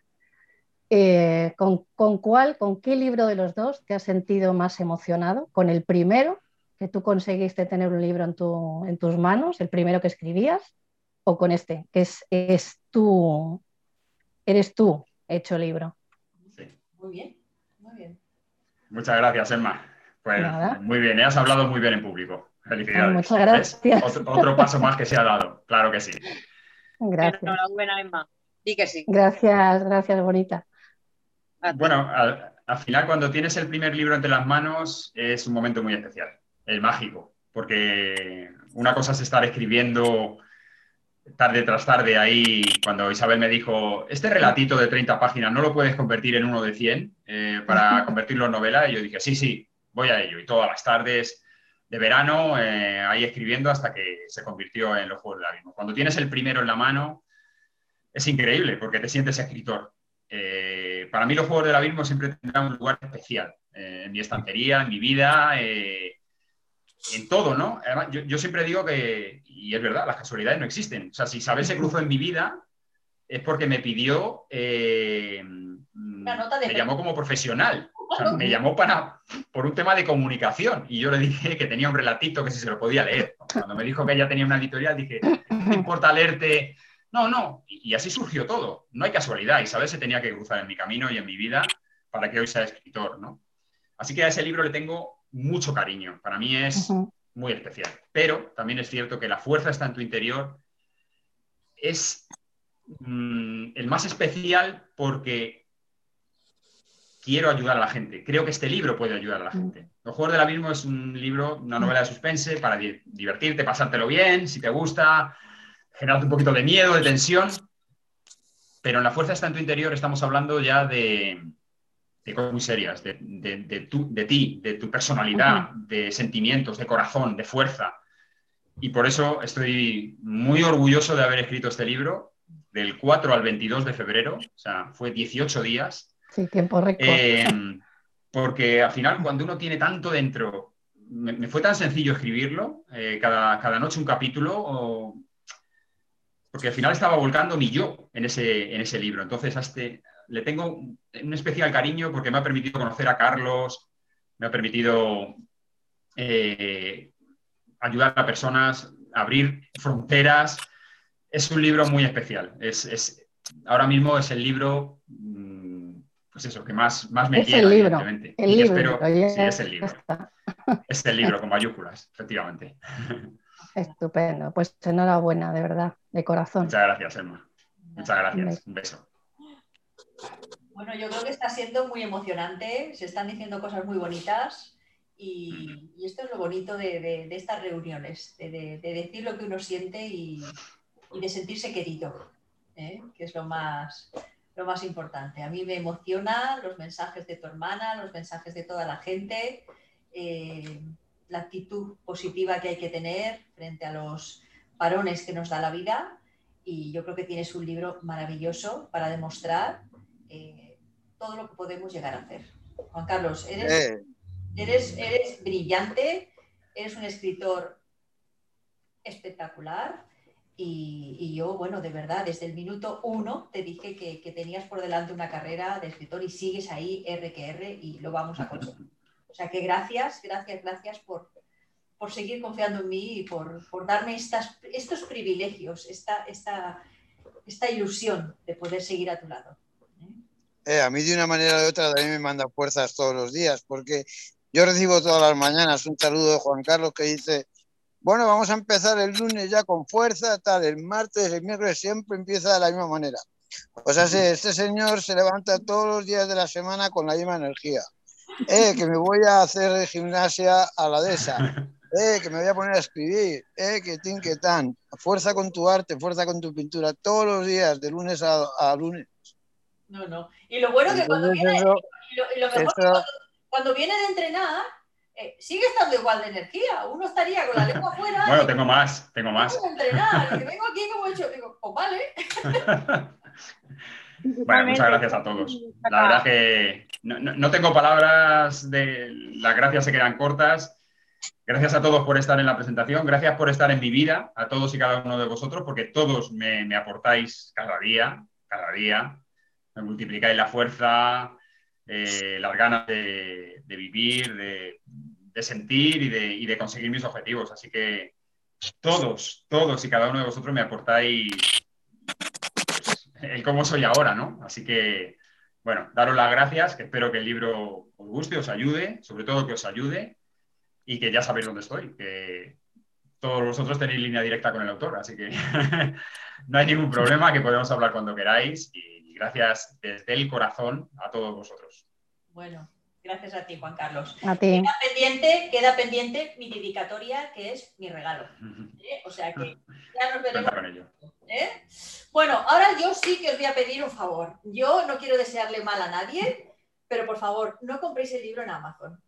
eh, ¿con, ¿con, cuál, con qué libro de los dos te has sentido más emocionado? ¿Con el primero, que tú conseguiste tener un libro en, tu, en tus manos, el primero que escribías, o con este, que es, es tú, eres tú hecho libro? Sí. Muy bien, muy bien. Muchas gracias, Emma. Pues Nada. muy bien, ¿eh? has hablado muy bien en público. Felicidades. Ay, muchas gracias. Otro, otro paso más que se ha dado, claro que sí. Gracias. Enhorabuena, Emma. Di que sí. Gracias, gracias, bonita. Bueno, al, al final cuando tienes el primer libro entre las manos es un momento muy especial, el mágico, porque una cosa es estar escribiendo tarde tras tarde ahí, cuando Isabel me dijo, este relatito de 30 páginas no lo puedes convertir en uno de 100 eh, para convertirlo en novela, y yo dije, sí, sí, voy a ello. Y todas las tardes de verano eh, ahí escribiendo hasta que se convirtió en los Juegos del Abismo. Cuando tienes el primero en la mano, es increíble porque te sientes escritor. Eh, para mí los Juegos del Abismo siempre tendrán un lugar especial en mi estantería, en mi vida en todo, ¿no? Además, yo, siempre digo que, y es verdad, las casualidades no existen. O sea, si Isabel se cruzó en mi vida, es porque me pidió, eh, me llamó como profesional. O sea, me llamó para, por un tema de comunicación. Y yo le dije que tenía un relatito que si se lo podía leer. Cuando me dijo que ella tenía una editorial, dije, no importa leerte. No, no. Y, así surgió todo. No hay casualidad. Isabel se tenía que cruzar en mi camino y en mi vida para que hoy sea escritor, ¿no? Así que a ese libro le tengo mucho cariño. Para mí es muy especial. Pero también es cierto que la fuerza está en tu interior. Es mm, el más especial porque quiero ayudar a la gente. Creo que este libro puede ayudar a la gente. Los Juegos del Abismo es un libro, una novela de suspense para divertirte, pasártelo bien, si te gusta, generarte un poquito de miedo, de tensión. Pero en la fuerza está en tu interior estamos hablando ya de, de cosas muy serias, de, de, ti, de tu personalidad, de sentimientos, de corazón, de fuerza. Y por eso estoy muy orgulloso de haber escrito este libro del 4 al 22 de febrero, o sea, fue 18 días. Sí, tiempo récord. Eh, porque al final, cuando uno tiene tanto dentro, me, fue tan sencillo escribirlo, eh, cada, cada, noche un capítulo, porque al final estaba volcando mi yo en ese, en ese libro. Entonces, este, le tengo un especial cariño porque me ha permitido conocer a Carlos, me ha permitido eh, ayudar a personas, abrir fronteras. Es un libro muy especial. Es, ahora mismo es el libro, mm, pues eso, que más, más me es El libro, el libro, sí, es el libro. Es el libro con mayúsculas, efectivamente. Estupendo. Pues enhorabuena, de verdad, de corazón. Muchas gracias, Emma. Muchas gracias. Un beso. Bueno, yo creo que está siendo muy emocionante, se están diciendo cosas muy bonitas y, esto es lo bonito de, estas reuniones, de, decir lo que uno siente y, de sentirse querido, ¿eh? que es lo más, lo más importante. A mí me emociona los mensajes de tu hermana, los mensajes de toda la gente, eh, la actitud positiva que hay que tener frente a los parones que nos da la vida y yo creo que tienes un libro maravilloso para demostrar eh, todo lo que podemos llegar a hacer. Juan Carlos, eres, eh. eres, eres brillante, eres un escritor espectacular y, yo, bueno, de verdad, desde el minuto uno te dije que, tenías por delante una carrera de escritor y sigues ahí R que R y lo vamos a conseguir. O sea que gracias, gracias, gracias por, por seguir confiando en mí y por, darme estas, estos privilegios, esta, esta, esta ilusión de poder seguir a tu lado. Eh, a mí de una manera o de otra también me manda fuerzas todos los días, porque yo recibo todas las mañanas un saludo de Juan Carlos que dice, bueno, vamos a empezar el lunes ya con fuerza, tal, el martes, el miércoles siempre empieza de la misma manera. O sea, este señor se levanta todos los días de la semana con la misma energía. Eh, que me voy a hacer gimnasia a la dehesa. eh, que me voy a poner a escribir, eh, que tin, que tan, fuerza con tu arte, fuerza con tu pintura, todos los días, de lunes a, lunes. No, no. Y lo bueno que cuando viene, lo, mejor cuando, viene de entrenar, eh, sigue estando igual de energía. Uno estaría con la lengua afuera. bueno, tengo más, tengo más. entrenar, y vengo aquí como he hecho, digo, pues vale. Bueno, muchas gracias a todos. La verdad que no, no, tengo palabras de las gracias se quedan cortas. Gracias a todos por estar en la presentación, gracias por estar en mi vida, a todos y cada uno de vosotros, porque todos me, aportáis cada día, cada día, me multiplicáis la fuerza, eh, las ganas de, vivir, de, sentir y, de, conseguir mis objetivos. Así que todos, todos y cada uno de vosotros me aportáis pues, el cómo soy ahora, ¿no? Así que, bueno, daros las gracias, que espero que el libro os guste, os ayude, sobre todo que os ayude y que ya sabéis dónde estoy, que todos vosotros tenéis línea directa con el autor, así que no hay ningún problema, que podemos hablar cuando queráis y gracias desde el corazón a todos vosotros. Bueno, gracias a ti, Juan Carlos. A ti. Queda pendiente, queda pendiente mi dedicatoria, que es mi regalo. ¿eh? O sea que ya nos veremos. Cuenta con ello. ¿eh? Bueno, ahora yo sí que os voy a pedir un favor. Yo no quiero desearle mal a nadie, pero por favor, no compréis el libro en Amazon.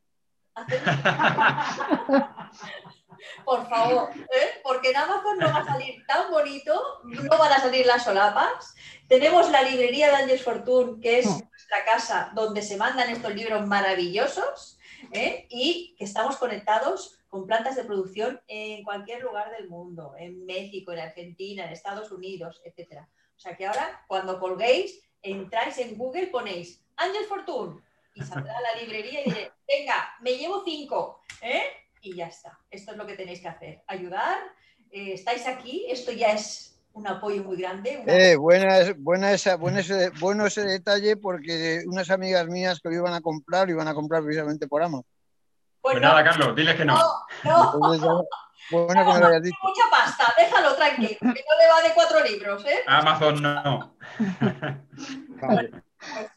Por favor, ¿eh? porque en Amazon no va a salir tan bonito, no van a salir las solapas. Tenemos la librería de Ángeles Fortune, que es nuestra casa donde se mandan estos libros maravillosos ¿eh? y que estamos conectados con plantas de producción en cualquier lugar del mundo, en México, en Argentina, en Estados Unidos, etc. O sea que ahora, cuando colguéis, entráis en Google, ponéis Ángel Fortune y saldrá la librería y diré, venga, me llevo cinco, ¿eh? Y ya está. Esto es lo que tenéis que hacer. Ayudar. Eh, estáis aquí. Esto ya es un apoyo muy grande. Una... Eh, buena, buena esa, buena ese, bueno ese detalle porque unas amigas mías que lo iban a comprar, lo iban a comprar precisamente por Amazon. Pues, pues nada, Carlos, diles que no. No, no. Entonces, bueno, que me lo hayas dicho. Mucha pasta, déjalo tranquilo, que no le va de cuatro libros, ¿eh? Amazon no. Vale. Pues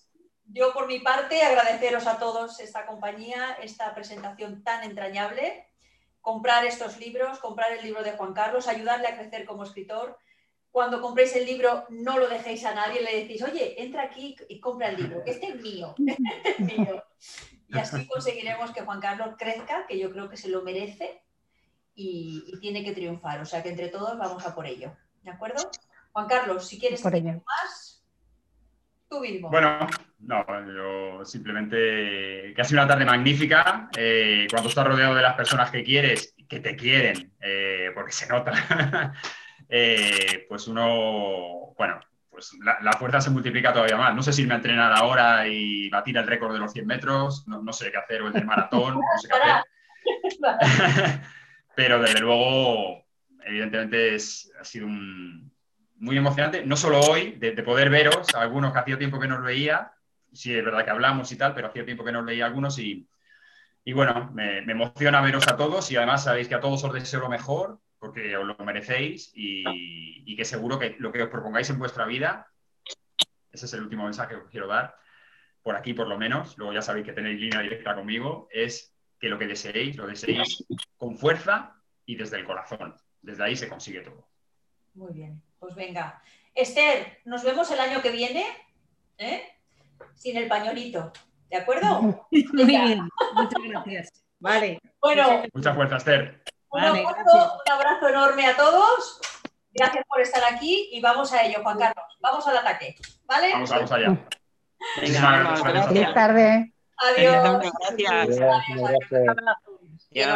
yo por mi parte agradeceros a todos esta compañía, esta presentación tan entrañable, comprar estos libros, comprar el libro de Juan Carlos, ayudarle a crecer como escritor. Cuando compréis el libro, no lo dejéis a nadie, le decís, oye, entra aquí y compra el libro, este es mío, este es mío. Y así conseguiremos que Juan Carlos crezca, que yo creo que se lo merece y, y tiene que triunfar. O sea que entre todos vamos a por ello. ¿De acuerdo? Juan Carlos, si quieres decir más, tú mismo. Bueno, no, yo simplemente que ha sido una tarde magnífica. Eh, cuando estás rodeado de las personas que quieres, que te quieren, eh, porque se nota, eh, pues uno, bueno, pues la, la, fuerza se multiplica todavía más. No sé si irme a entrenar ahora y batir el récord de los 100 metros, no, no sé qué hacer, o el del maratón, no sé qué hacer. Pero desde luego, evidentemente, es, ha sido un, muy emocionante, no solo hoy, de, de, poder veros, algunos que hacía tiempo que nos veía, sí es verdad que hablamos y tal, pero hacía tiempo que nos veía algunos y, y bueno, me, me, emociona veros a todos y además sabéis que a todos os deseo lo mejor porque os lo merecéis y, y que seguro que lo que os propongáis en vuestra vida, ese es el último mensaje que os quiero dar, por aquí por lo menos, luego ya sabéis que tenéis línea directa conmigo, es que lo que deseéis, lo deseéis con fuerza y desde el corazón. Desde ahí se consigue todo. Muy bien. Pues venga. Esther, nos vemos el año que viene, ¿eh? Sin el pañolito. ¿De acuerdo? Muy bien, muchas gracias. Vale. Bueno. Mucha fuerza, Esther. Un, vale, abrazo, un abrazo enorme a todos. Gracias por estar aquí y vamos a ello, Juan Carlos. Vamos al ataque. ¿Vale? Vamos, vamos allá. Venga, Buenas tardes. Adiós. Gracias. Gracias. Gracias.